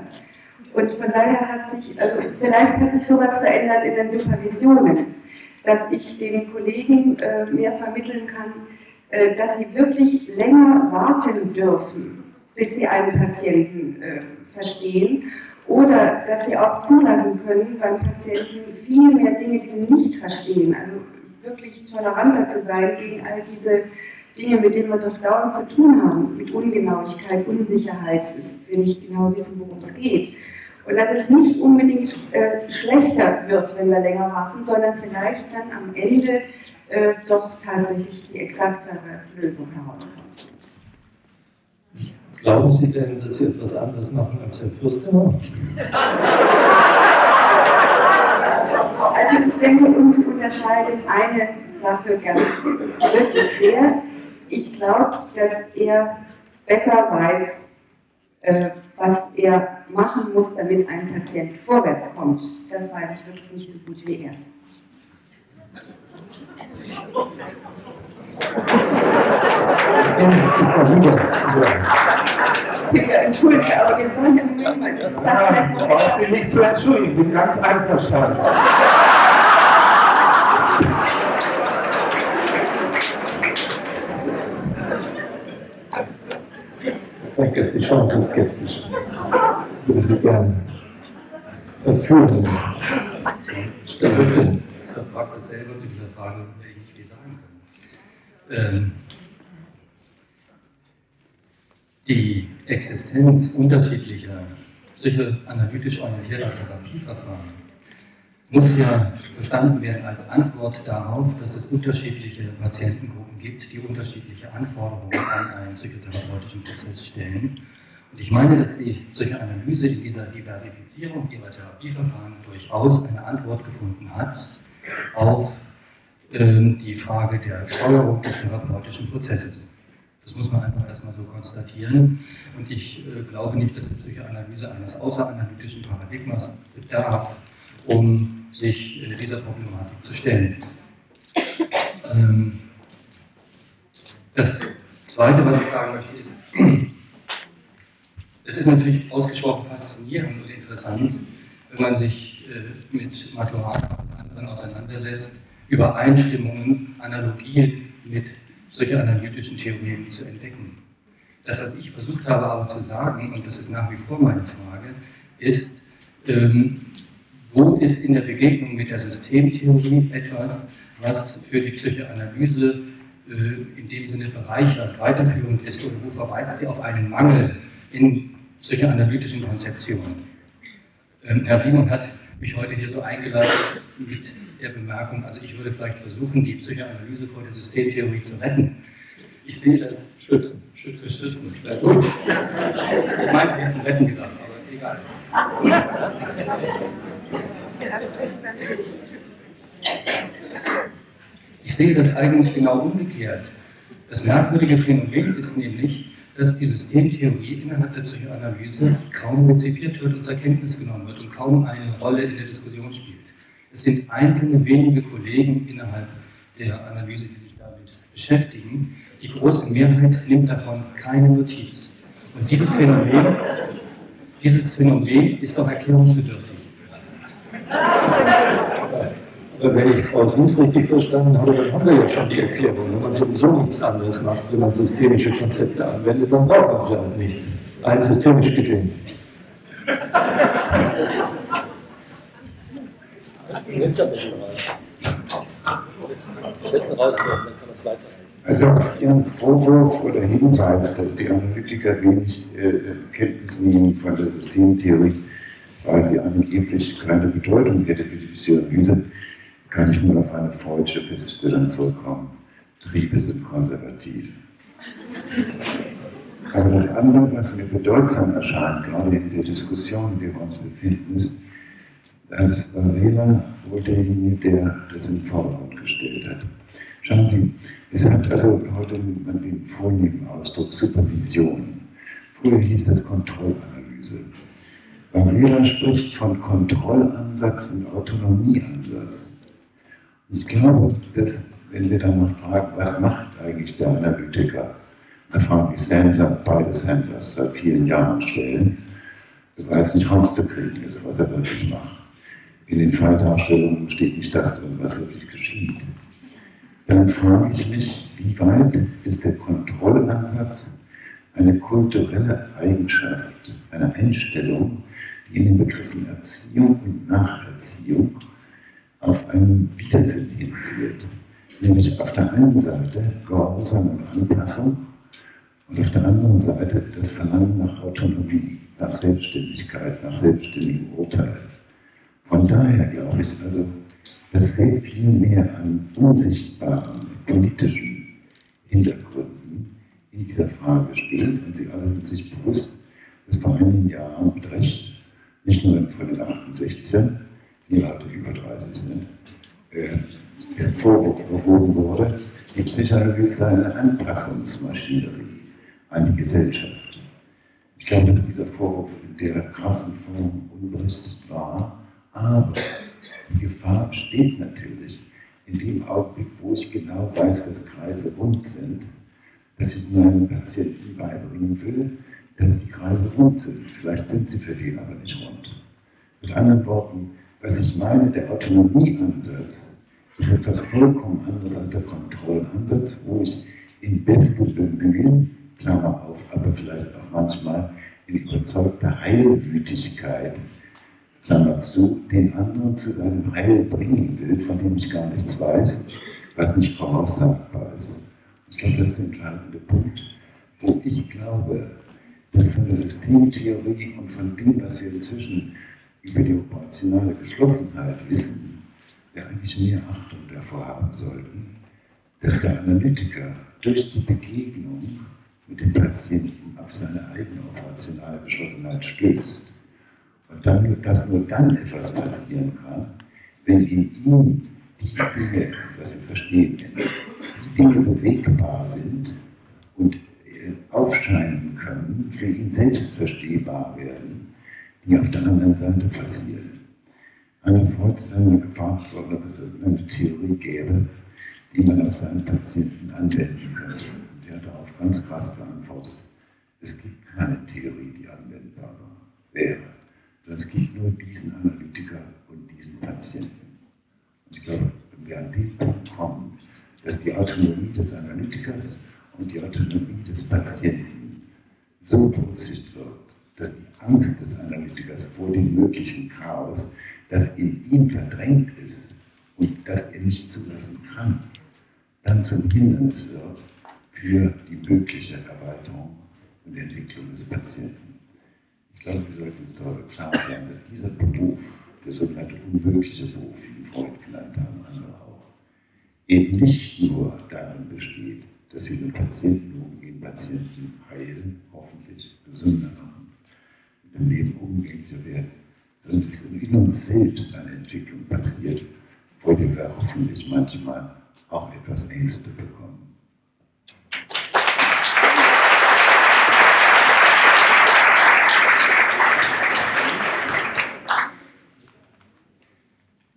Und von daher hat sich, also vielleicht hat sich sowas verändert in den Supervisionen, dass ich den Kollegen äh, mehr vermitteln kann, äh, dass sie wirklich länger warten dürfen, bis sie einen Patienten äh, verstehen oder dass sie auch zulassen können beim Patienten viel mehr Dinge, die sie nicht verstehen, also wirklich toleranter zu sein gegen all diese Dinge, mit denen wir doch dauernd zu tun haben, mit Ungenauigkeit, Unsicherheit, dass wir nicht genau wissen, worum es geht. Und dass es nicht unbedingt äh, schlechter wird, wenn wir länger warten, sondern vielleicht dann am Ende äh, doch tatsächlich die exaktere Lösung herauskommt. Glauben Sie denn, dass Sie etwas anders machen als Herr Fürster? Also ich denke, uns unterscheidet eine Sache ganz wirklich sehr. Ich glaube, dass er besser weiß, äh, was er machen muss, damit ein Patient vorwärts kommt. Das weiß ich wirklich nicht so gut wie er ja, Entschuldigung, aber wir sollen ja mögen, was ich sage. Ja, brauchst dich nicht zu entschuldigen, ich bin ganz einverstanden. Ich Denke, sie ist schon zu skeptisch. Ich würde sie gerne verführen. Stimmt. Hin. Zur Praxis selber, zu dieser Frage, will ich nicht viel sagen können. Ähm, die Existenz unterschiedlicher psychoanalytisch orientierter Therapieverfahren muss ja verstanden werden als Antwort darauf, dass es unterschiedliche Patientengruppen gibt, die unterschiedliche Anforderungen an einen psychotherapeutischen Prozess stellen. Und ich meine, dass die Psychoanalyse in dieser Diversifizierung ihrer Therapieverfahren durchaus eine Antwort gefunden hat auf ähm, die Frage der Steuerung des therapeutischen Prozesses. Das muss man einfach erstmal so konstatieren. Und ich äh, glaube nicht, dass die Psychoanalyse eines außeranalytischen Paradigmas bedarf, um sich äh, dieser Problematik zu stellen. Ähm, das Zweite, was ich sagen möchte, ist, es ist natürlich ausgesprochen faszinierend und interessant, wenn man sich äh, mit Maturana und anderen auseinandersetzt, Übereinstimmungen, Analogien mit psychoanalytischen Theorien zu entdecken. Das, was ich versucht habe aber zu sagen, und das ist nach wie vor meine Frage, ist, ähm, wo ist in der Begegnung mit der Systemtheorie etwas, was für die Psychoanalyse äh, in dem Sinne bereichernd, weiterführend ist oder wo verweist sie auf einen Mangel in psychoanalytischen Konzeptionen? Ähm, Herr Simon hat mich heute hier so eingeladen mit der Bemerkung, also ich würde vielleicht versuchen, die Psychoanalyse vor der Systemtheorie zu retten. Ich sehe das Schützen. Schützen, schützen. Gut. Ich meine, wir hätten retten gesagt, aber egal. Ich sehe das eigentlich genau umgekehrt. Das merkwürdige Phänomen ist nämlich, dass die Systemtheorie innerhalb der Psychoanalyse kaum rezipiert wird und zur Kenntnis genommen wird und kaum eine Rolle in der Diskussion spielt. Es sind einzelne wenige Kollegen innerhalb der Analyse, die sich damit beschäftigen. Die große Mehrheit nimmt davon keine Notiz. Und dieses Phänomen, dieses Phänomen ist auch erklärungsbedürftig. Wenn ich Frau Süß richtig verstanden habe, dann haben wir ja schon die Erklärung. Wenn man sowieso nichts anderes macht, wenn man systemische Konzepte anwendet, dann braucht man sie auch nicht. Ein systemisch gesehen. Also auf Ihren Vorwurf oder Hinweis, dass die Analytiker wenig äh, Kenntnis nehmen von der Systemtheorie, weil sie angeblich keine Bedeutung hätte für die Psychoanalyse, kann ich nur auf eine freudsche Feststellung zurückkommen. Triebe sind konservativ. Aber das andere, was mir bedeutsam erscheint, gerade in der Diskussion, in der wir uns befinden, ist, dass Varela wohl derjenige, der das in den Vordergrund gestellt hat. Schauen Sie, es hat also heute den vornehmen Ausdruck Supervision. Früher hieß das Kontrollanalyse. Varela spricht von Kontrollansatz und Autonomieansatz. Ich glaube, dass, wenn wir dann noch fragen, was macht eigentlich der Analytiker, dann fragen die Sandler, beide Sandlers seit vielen Jahren stellen, weil es nicht rauszukriegen ist, was er wirklich macht. In den Falldarstellungen steht nicht das drin, was wirklich geschieht. Dann frage ich mich, wie weit ist der Kontrollansatz eine kulturelle Eigenschaft, eine Einstellung, die in den Begriffen Erziehung und Nacherziehung auf einen Widersinn hinführt. Nämlich auf der einen Seite Gehorsam und Anpassung und auf der anderen Seite das Verlangen nach Autonomie, nach Selbstständigkeit, nach selbstständigem Urteil. Von daher glaube ich also, dass sehr viel mehr an unsichtbaren politischen Hintergründen in dieser Frage stehen und sie alle sind sich bewusst, dass vor einigen Jahren mit Recht, nicht nur von den 68 die Leute über 30 sind, äh, der Vorwurf erhoben wurde, die Psychologie sei eine Anpassungsmaschinerie an die Gesellschaft. Ich glaube, dass dieser Vorwurf in der krassen Form unberechtigt war, aber die Gefahr besteht natürlich in dem Augenblick, wo ich genau weiß, dass Kreise rund sind, dass ich meinen Patienten beibringen will, dass die Kreise rund sind. Vielleicht sind sie für den aber nicht rund. Mit anderen Worten, was ich meine, der Autonomieansatz ist etwas vollkommen anderes als der Kontrollansatz, wo ich in bestem Bemühen, Klammer auf, aber vielleicht auch manchmal in überzeugter Heilwütigkeit, Klammer zu, den anderen zu seinem Heil bringen will, von dem ich gar nichts weiß, was nicht voraussagbar ist. Ich glaube, das ist der entscheidende Punkt, wo ich glaube, dass von der Systemtheorie und von dem, was wir inzwischen über die operationale Geschlossenheit wissen, wir eigentlich mehr Achtung davor haben sollten, dass der Analytiker durch die Begegnung mit dem Patienten auf seine eigene operationale Geschlossenheit stößt. Und dann, dass nur dann etwas passieren kann, wenn in ihm die Dinge, was wir verstehen, die Dinge bewegbar sind und äh, aufscheinen können, für ihn selbst verstehbar werden, die auf der anderen Seite passieren. Einer Freund ist einmal gefragt worden, ob es eine Theorie gäbe, die man auf seinen Patienten anwenden könnte. Und sie hat darauf ganz krass geantwortet, es gibt keine Theorie, die anwendbar wäre, sondern es gibt nur diesen Analytiker und diesen Patienten. Und ich glaube, wenn wir an den Punkt kommen, dass die Autonomie des Analytikers und die Autonomie des Patienten so berücksichtigt wird, dass die Angst des Analytikers vor dem möglichen Chaos, das in ihm verdrängt ist und das er nicht zulassen kann, dann zum Hindernis wird für die mögliche Erweiterung und Entwicklung des Patienten. Ich glaube, wir sollten uns darüber klar sein, dass dieser Beruf, der sogenannte unmögliche Beruf, wie ihn Freud genannt haben, andere auch, eben nicht nur darin besteht, dass wir mit Patienten umgehen, Patienten heilen, hoffentlich gesünder machen, mit dem Leben umgänglicher werden, sondern dass in uns selbst eine Entwicklung passiert, vor der wir hoffentlich manchmal auch etwas Ängste bekommen.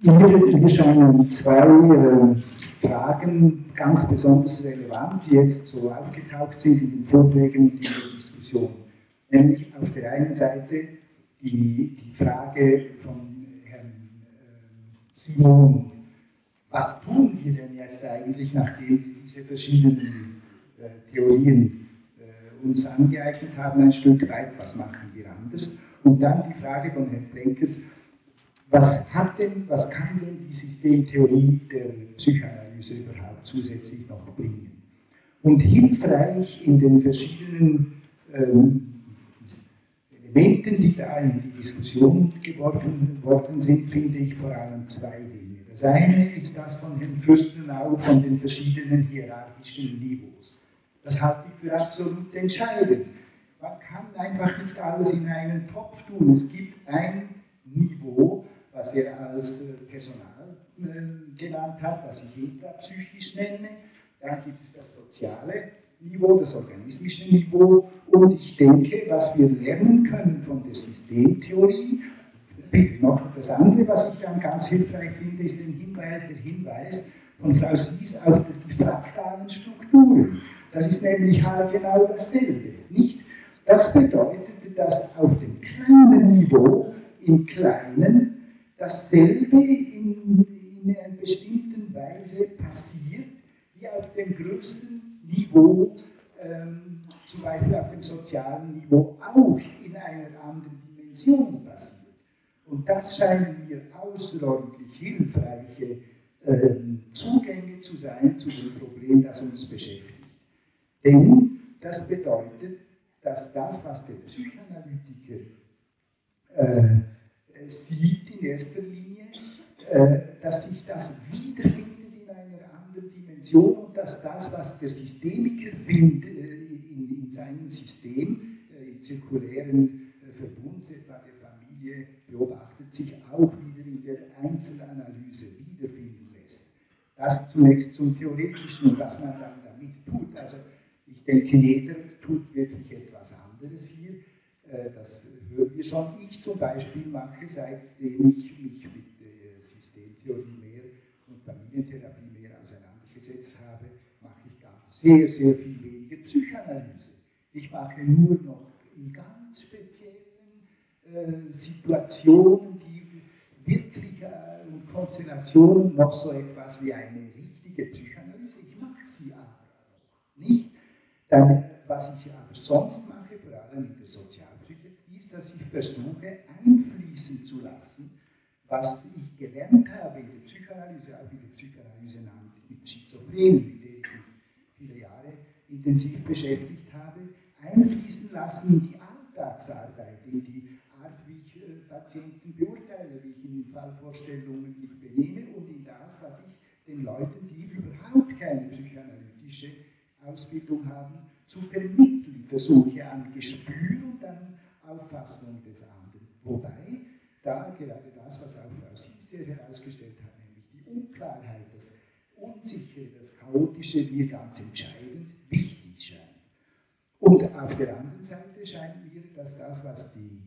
Mir scheinen zwei äh, Fragen ganz besonders relevant, die jetzt so aufgetaucht sind in den Vorträgen und in der Diskussion. Nämlich auf der einen Seite die, die Frage von Herrn äh, Simon was tun wir denn jetzt eigentlich, nachdem diese verschiedenen äh, Theorien äh, uns angeeignet haben, ein Stück weit, was machen wir anders? Und dann die Frage von Herrn Blenkers, was hat denn, was kann denn die Systemtheorie der Psychoanalyse überhaupt zusätzlich noch bringen? Und hilfreich in den verschiedenen ähm, Elementen, die da in die Diskussion geworfen worden sind, finde ich vor allem zwei Dinge. Das eine ist das von Herrn Fürstenau von den verschiedenen hierarchischen Niveaus. Das halte ich für absolut entscheidend. Man kann einfach nicht alles in einen Topf tun. Es gibt ein Niveau, was er als äh, Personal äh, genannt hat, was ich intrapsychisch nenne. Dann gibt es das soziale Niveau, das organismische Niveau. Und ich denke, was wir lernen können von der Systemtheorie noch das andere, was ich dann ganz hilfreich finde, ist den Hinweis, der Hinweis von Frau Sies auf die fraktalen Strukturen. Das ist nämlich halt genau dasselbe. Nicht? Das bedeutet, dass auf dem kleinen Niveau, im Kleinen, dasselbe in, in einer bestimmten Weise passiert, wie auf dem größten Niveau, ähm, zum Beispiel auf dem sozialen Niveau, auch in einer anderen Dimension passiert. Und das scheinen mir außerordentlich hilfreiche äh, Zugänge zu sein zu dem Problem, das uns beschäftigt. Denn das bedeutet, dass das, was der Psychoanalytiker äh, sieht in erster Linie, äh, dass sich das wiederfindet in einer anderen Dimension und dass das, was der Systemiker findet äh, in, in, seinem System, äh, im zirkulären Verbund etwa der Familie, beobachtet, sich auch wieder in der Einzelanalyse wiederfinden lässt. Das zunächst zum Theoretischen, was man dann damit tut. Also ich denke, jeder tut wirklich etwas anderes hier. Das schon. Ich zum Beispiel mache, seitdem ich mich mit Systemtheorie mehr und Familientherapie mehr auseinandergesetzt habe, mache ich gar sehr, sehr viel weniger Psychoanalyse. Ich mache nur noch in ganz speziellen äh, Situationen, die wirklich äh, und Konstellationen noch so etwas wie eine richtige Psychoanalyse. Ich mache sie aber nicht. Dann, was ich aber sonst mache, vor allem in der Sozialpsychiatrie, versuche einfließen zu lassen, was ich gelernt habe in der Psychoanalyse, auch in der Psychoanalyse mit Schizophrenen, mit der ich mich viele Jahre intensiv beschäftigt habe, einfließen lassen in die Alltagsarbeit, in die Art, wie ich äh, Patienten beurteile, wie ich in den Fallvorstellungen mich benehme und in das, was ich den Leuten, die überhaupt keine psychoanalytische Ausbildung haben, zu vermitteln. Versuche an Gespür und an Auffassung des anderen. Wobei da gerade das, was auch Frau Sies herausgestellt hat, nämlich die Unklarheit, das Unsichere, das Chaotische mir ganz entscheidend wichtig scheint. Und auf der anderen Seite scheint mir, dass das, was die,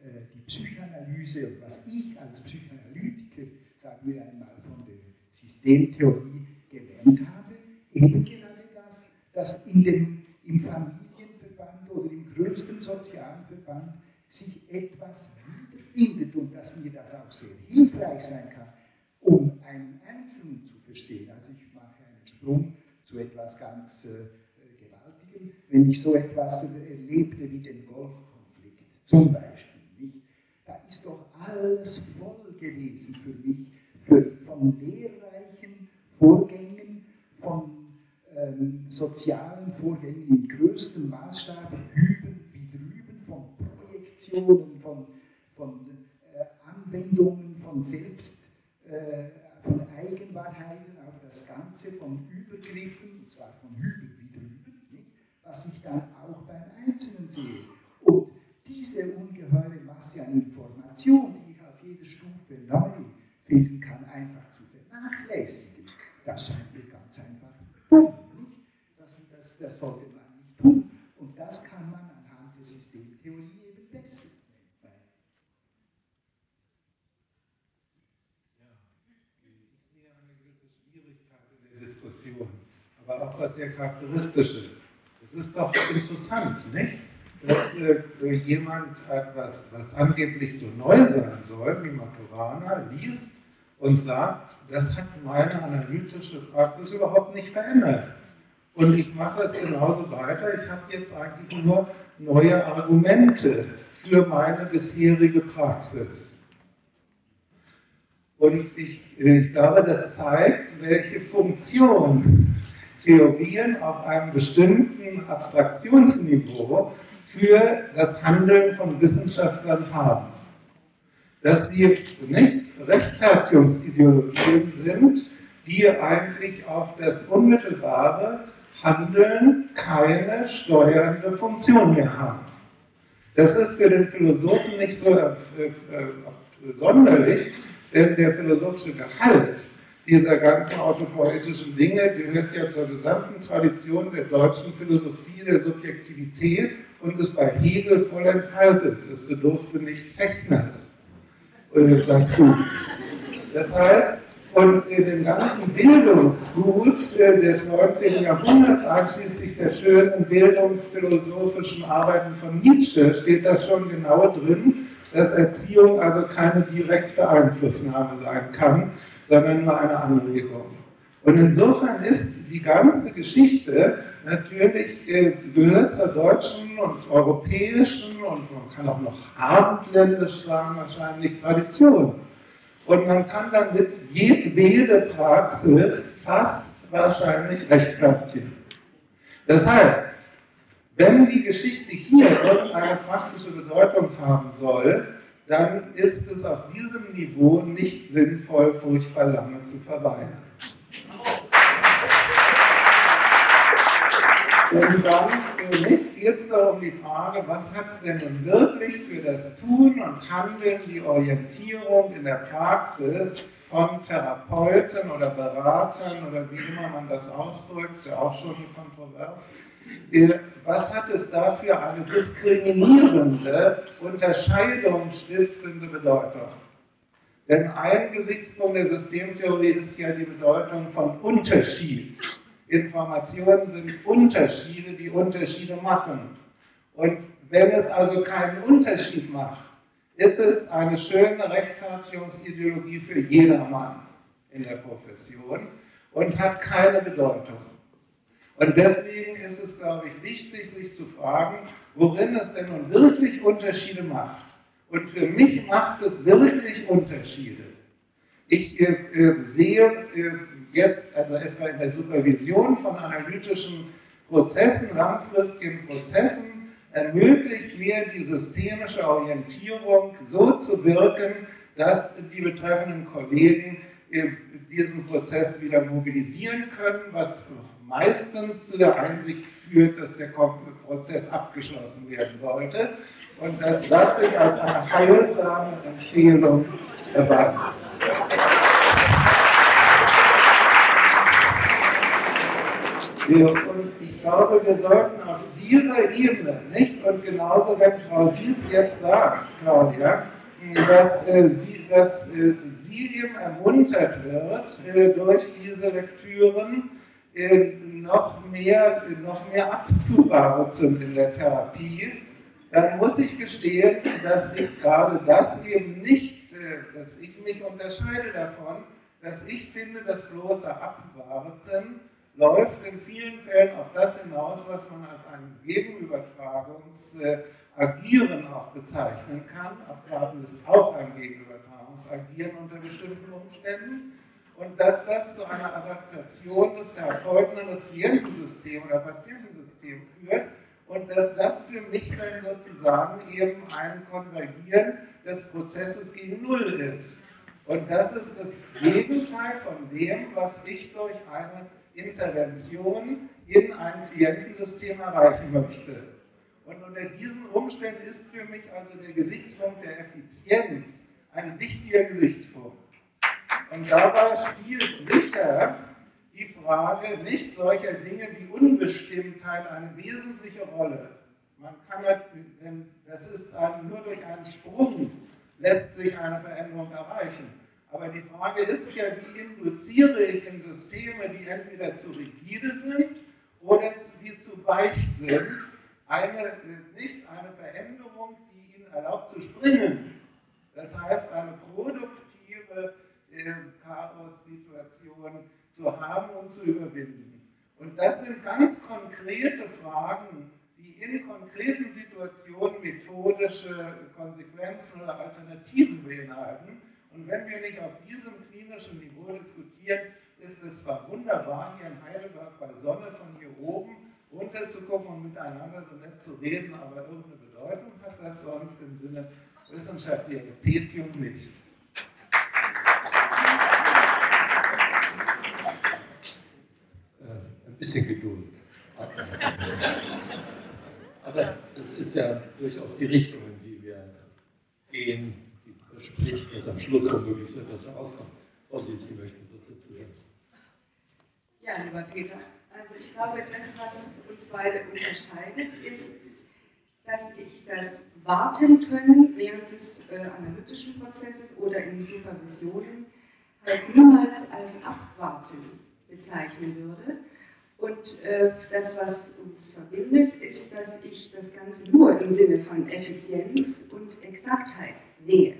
äh, die Psychoanalyse und was ich als Psychoanalytiker, sagen wir einmal, von der Systemtheorie gelernt habe, eben gerade das, dass in dem, im Familienverband oder im größten sozialen Verband sich etwas wiederfindet und dass mir das auch sehr hilfreich sein kann, um einen Einzelnen zu verstehen. Also ich mache einen Sprung zu etwas ganz äh, Gewaltigem, wenn ich so etwas erlebte wie den Golfkonflikt zum Beispiel. Nicht? Da ist doch alles voll gewesen für mich, für, von lehrreichen Vorgängen, von ähm, sozialen Vorgängen im größten Maßstab, hüben wie drüben, von Projektionen, von, von äh, Anwendungen, von Selbst, äh, von Eigenwahrheiten auf das Ganze, von Übergriffen, und zwar von hüben wie drüben, nicht? was ich dann auch beim Einzelnen sehe. Und diese ungeheure Masse an Informationen, die ich auf jeder Stufe neu finden kann, einfach zu vernachlässigen, das scheint mir ganz einfach dumm. Das, das, das sollte man nicht tun. Und das kann man anhand der Systemtheorie eben besser. Diskussion, aber auch was sehr charakteristisch ist. Es ist doch interessant, nicht? Dass äh, jemand etwas, was angeblich so neu sein soll, wie Maturana, liest und sagt, das hat meine analytische Praxis überhaupt nicht verändert. Und ich mache es genauso weiter. Ich habe jetzt eigentlich nur neue Argumente für meine bisherige Praxis. Und ich, ich glaube, das zeigt, welche Funktion Theorien auf einem bestimmten Abstraktionsniveau für das Handeln von Wissenschaftlern haben. Dass sie nicht Rechtfertigungsideologien sind, die eigentlich auf das unmittelbare Handeln keine steuernde Funktion mehr haben. Das ist für den Philosophen nicht so äh, äh, sonderlich, denn der philosophische Gehalt dieser ganzen autopoetischen Dinge gehört ja zur gesamten Tradition der deutschen Philosophie der Subjektivität und ist bei Hegel voll entfaltet. Es bedurfte nicht Fechners dazu. Das heißt, und in dem ganzen Bildungsgut äh, des 19. Jahrhunderts, einschließlich der schönen bildungsphilosophischen Arbeiten von Nietzsche, steht das schon genau drin, dass Erziehung also keine direkte Einflussnahme sein kann, sondern nur eine Anregung. Und insofern ist die ganze Geschichte natürlich äh, gehört zur deutschen und europäischen und man kann auch noch abendländisch sagen, wahrscheinlich Tradition. Und man kann damit jedwede Praxis fast wahrscheinlich rechtfertigen. Das heißt, wenn die Geschichte hier irgendeine praktische Bedeutung haben soll, dann ist es auf diesem Niveau nicht sinnvoll, furchtbar lange zu verweilen. Und dann äh, nicht geht es da um die Frage, was hat es denn nun wirklich für das Tun und Handeln, die Orientierung in der Praxis von Therapeuten oder Beratern oder wie immer man das ausdrückt, ist ja auch schon kontrovers. Äh, was hat es da für eine diskriminierende, unterscheidungsstiftende Bedeutung? Denn ein Gesichtspunkt der Systemtheorie ist ja die Bedeutung von Unterschied. Informationen sind Unterschiede, die Unterschiede machen. Und wenn es also keinen Unterschied macht, ist es eine schöne Rechtfertigungsideologie für jedermann in der Profession und hat keine Bedeutung. Und deswegen ist es, glaube ich, wichtig, sich zu fragen, worin es denn nun wirklich Unterschiede macht. Und für mich macht es wirklich Unterschiede. Ich äh, äh, sehe äh, jetzt also etwa in der Supervision von analytischen Prozessen, langfristigen Prozessen, ermöglicht mir die systemische Orientierung so zu wirken, dass die betreffenden Kollegen äh, diesen Prozess wieder mobilisieren können, was meistens zu der Einsicht führt, dass der Prozess abgeschlossen werden sollte und dass das sich als eine heilsame Empfehlung erweist. Und ich glaube, wir sollten auf dieser Ebene, nicht? Und genauso, wenn Frau Sies jetzt sagt, Claudia, dass, äh, sie, dass äh, sie eben ermuntert wird, äh, durch diese Lektüren äh, noch, mehr, noch mehr abzuwarten in der Therapie, dann muss ich gestehen, dass ich gerade das eben nicht, äh, dass ich mich unterscheide davon, dass ich finde, das bloße Abwarten läuft in vielen Fällen auf das hinaus, was man als ein Gegenübertragungsagieren auch bezeichnen kann. Abwarten ist auch ein Gegenübertragungsagieren unter bestimmten Umständen. Und dass das zu einer Adaptation des Therapeuten an das Klientensysteem oder Patientensystem führt und dass das für mich dann sozusagen eben ein Konvergieren des Prozesses gegen Null ist. Und das ist das Gegenteil von dem, was ich durch eine Intervention in ein Klientensystem erreichen möchte. Und unter diesen Umständen ist für mich also der Gesichtspunkt der Effizienz ein wichtiger Gesichtspunkt. Und dabei spielt sicher die Frage nicht solcher Dinge wie Unbestimmtheit eine wesentliche Rolle. Man kann, das ist ein, nur durch einen Sprung lässt sich eine Veränderung erreichen. Aber die Frage ist ja, wie induziere ich in Systeme, die entweder zu rigide sind oder die zu weich sind, eine, nicht eine Veränderung, die ihnen erlaubt zu springen. Das heißt, eine produktive äh, Chaos-Situation zu haben und zu überwinden. Und das sind ganz konkrete Fragen, die in konkreten Situationen methodische Konsequenzen oder Alternativen beinhalten und wenn wir nicht auf diesem klinischen Niveau diskutieren, ist es zwar wunderbar, hier in Heidelberg bei Sonne von hier oben runterzugucken und miteinander so nett zu reden, aber irgendeine Bedeutung hat das sonst im Sinne wissenschaftlicher Tätigung nicht. Äh, ein bisschen Geduld. Aber es ist ja durchaus die Richtung, in die wir gehen spricht, dass am Schluss womöglich so etwas herauskommt. Sies, Sie möchten das dazu sagen. Ja, lieber Peter, also ich glaube, das, was uns beide unterscheidet, ist, dass ich das Warten können während des äh, analytischen Prozesses oder in Supervisionen halt niemals als Abwarten bezeichnen würde. Und äh, das, was uns verbindet, ist, dass ich das Ganze nur im Sinne von Effizienz und Exaktheit sehe.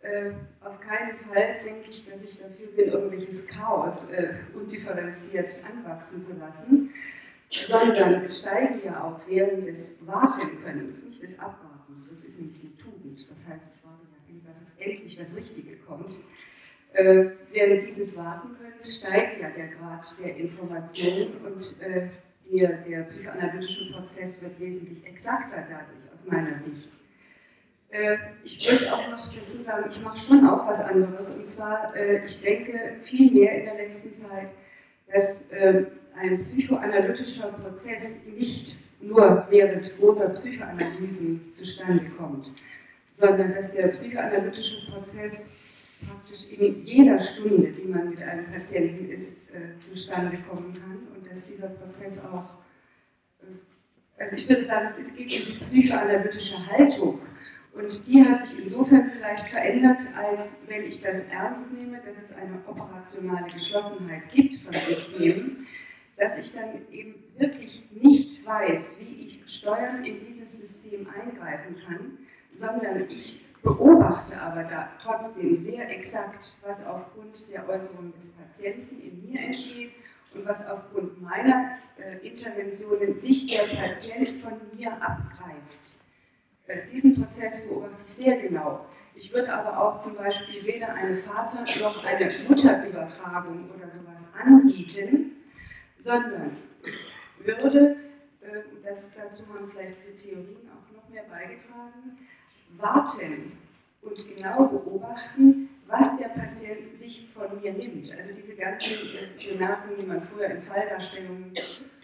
Äh, auf keinen Fall denke ich, dass ich dafür bin, irgendwelches Chaos äh, undifferenziert anwachsen zu lassen, sondern es steigen ja auch während des Wartenkönnens, nicht des Abwartens. Das ist nämlich eine Tugend. Das heißt, ich warte ja, dass es endlich das Richtige kommt. Äh, während dieses Wartenkönnens steigt ja der Grad der Information und äh, der, der psychoanalytische Prozess wird wesentlich exakter dadurch, aus meiner Sicht. Äh, ich möchte auch noch dazu sagen, ich mache schon auch was anderes. Und zwar, äh, ich denke viel mehr in der letzten Zeit, dass ähm, ein psychoanalytischer Prozess nicht nur während großer Psychoanalysen zustande kommt, sondern dass der psychoanalytische Prozess praktisch in jeder Stunde, die man mit einem Patienten ist, äh, zustande kommen kann und dass dieser Prozess auch, also ich würde sagen, es geht um die psychoanalytische Haltung und die hat sich insofern vielleicht verändert, als wenn ich das ernst nehme, dass es eine operationale Geschlossenheit gibt von Systemen, dass ich dann eben wirklich nicht weiß, wie ich steuern in dieses System eingreifen kann, sondern ich beobachte aber da trotzdem sehr exakt, was aufgrund der Äußerungen des Patienten in mir entsteht und was aufgrund meiner äh, Interventionen sich der Patient von mir abgreift. Äh, diesen Prozess beobachte ich sehr genau. Ich würde aber auch zum Beispiel weder eine Vater- noch eine Mutterübertragung oder sowas anbieten, sondern würde, äh, das, dazu haben vielleicht diese Theorien auch noch mehr beigetragen, warten und genau beobachten, was der Patient sich von mir nimmt. Also diese ganzen äh, Bemerkungen, die man früher in Falldarstellungen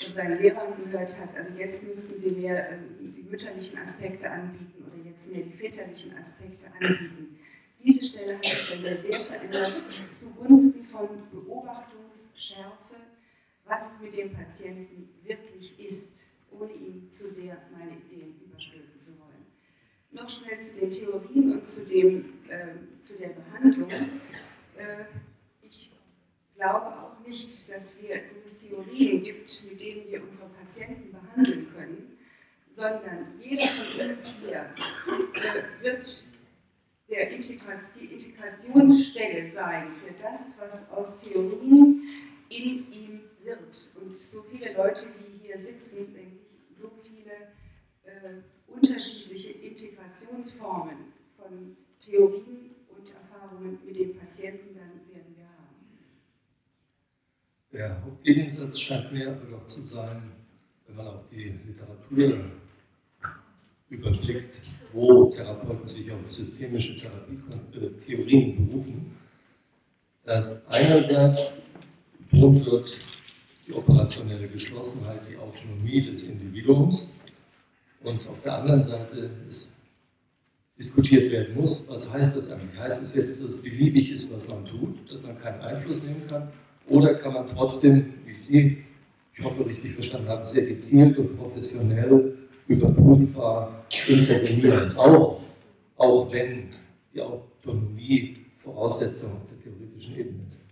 von seinen Lehrern gehört hat, also jetzt müssten sie mehr äh, die mütterlichen Aspekte anbieten oder jetzt mehr die väterlichen Aspekte anbieten. Diese Stelle hat sich mir sehr verändert zugunsten von Beobachtungsschärfe, was mit dem Patienten wirklich ist, ohne ihm zu sehr meine Ideen überstülpen zu wollen noch schnell zu den Theorien und zu, dem, äh, zu der Behandlung. Äh, glaube auch nicht, dass, wir, es Theorien gibt, mit denen wir unsere Patienten behandeln können, sondern jeder von uns hier äh, wird der Integration, die Integrationsstelle sein für das, was aus Theorien in ihm wird. Und so viele Leute, die hier sitzen, denke ich, so viele äh, unterschiedliche Integrationsformen von Theorien und Erfahrungen mit dem Patienten dann werden wir haben. Der Hauptgegensatz scheint mir aber zu sein, wenn man auch die Literatur überblickt, wo Therapeuten sich auf systemische Therapietheorien äh, berufen, dass einerseits betont wird, die operationelle Geschlossenheit, die Autonomie des Individuums und auf der anderen Seite es diskutiert werden muss, was heißt das eigentlich? Heißt es jetzt, dass es beliebig ist, was man tut, dass man keinen Einfluss nehmen kann? Oder kann man trotzdem, wie Sie, ich hoffe, richtig verstanden haben, sehr gezielt und professionell überprüfbar intervenieren, auch, auch wenn die Autonomie Voraussetzung der theoretischen Ebene ist?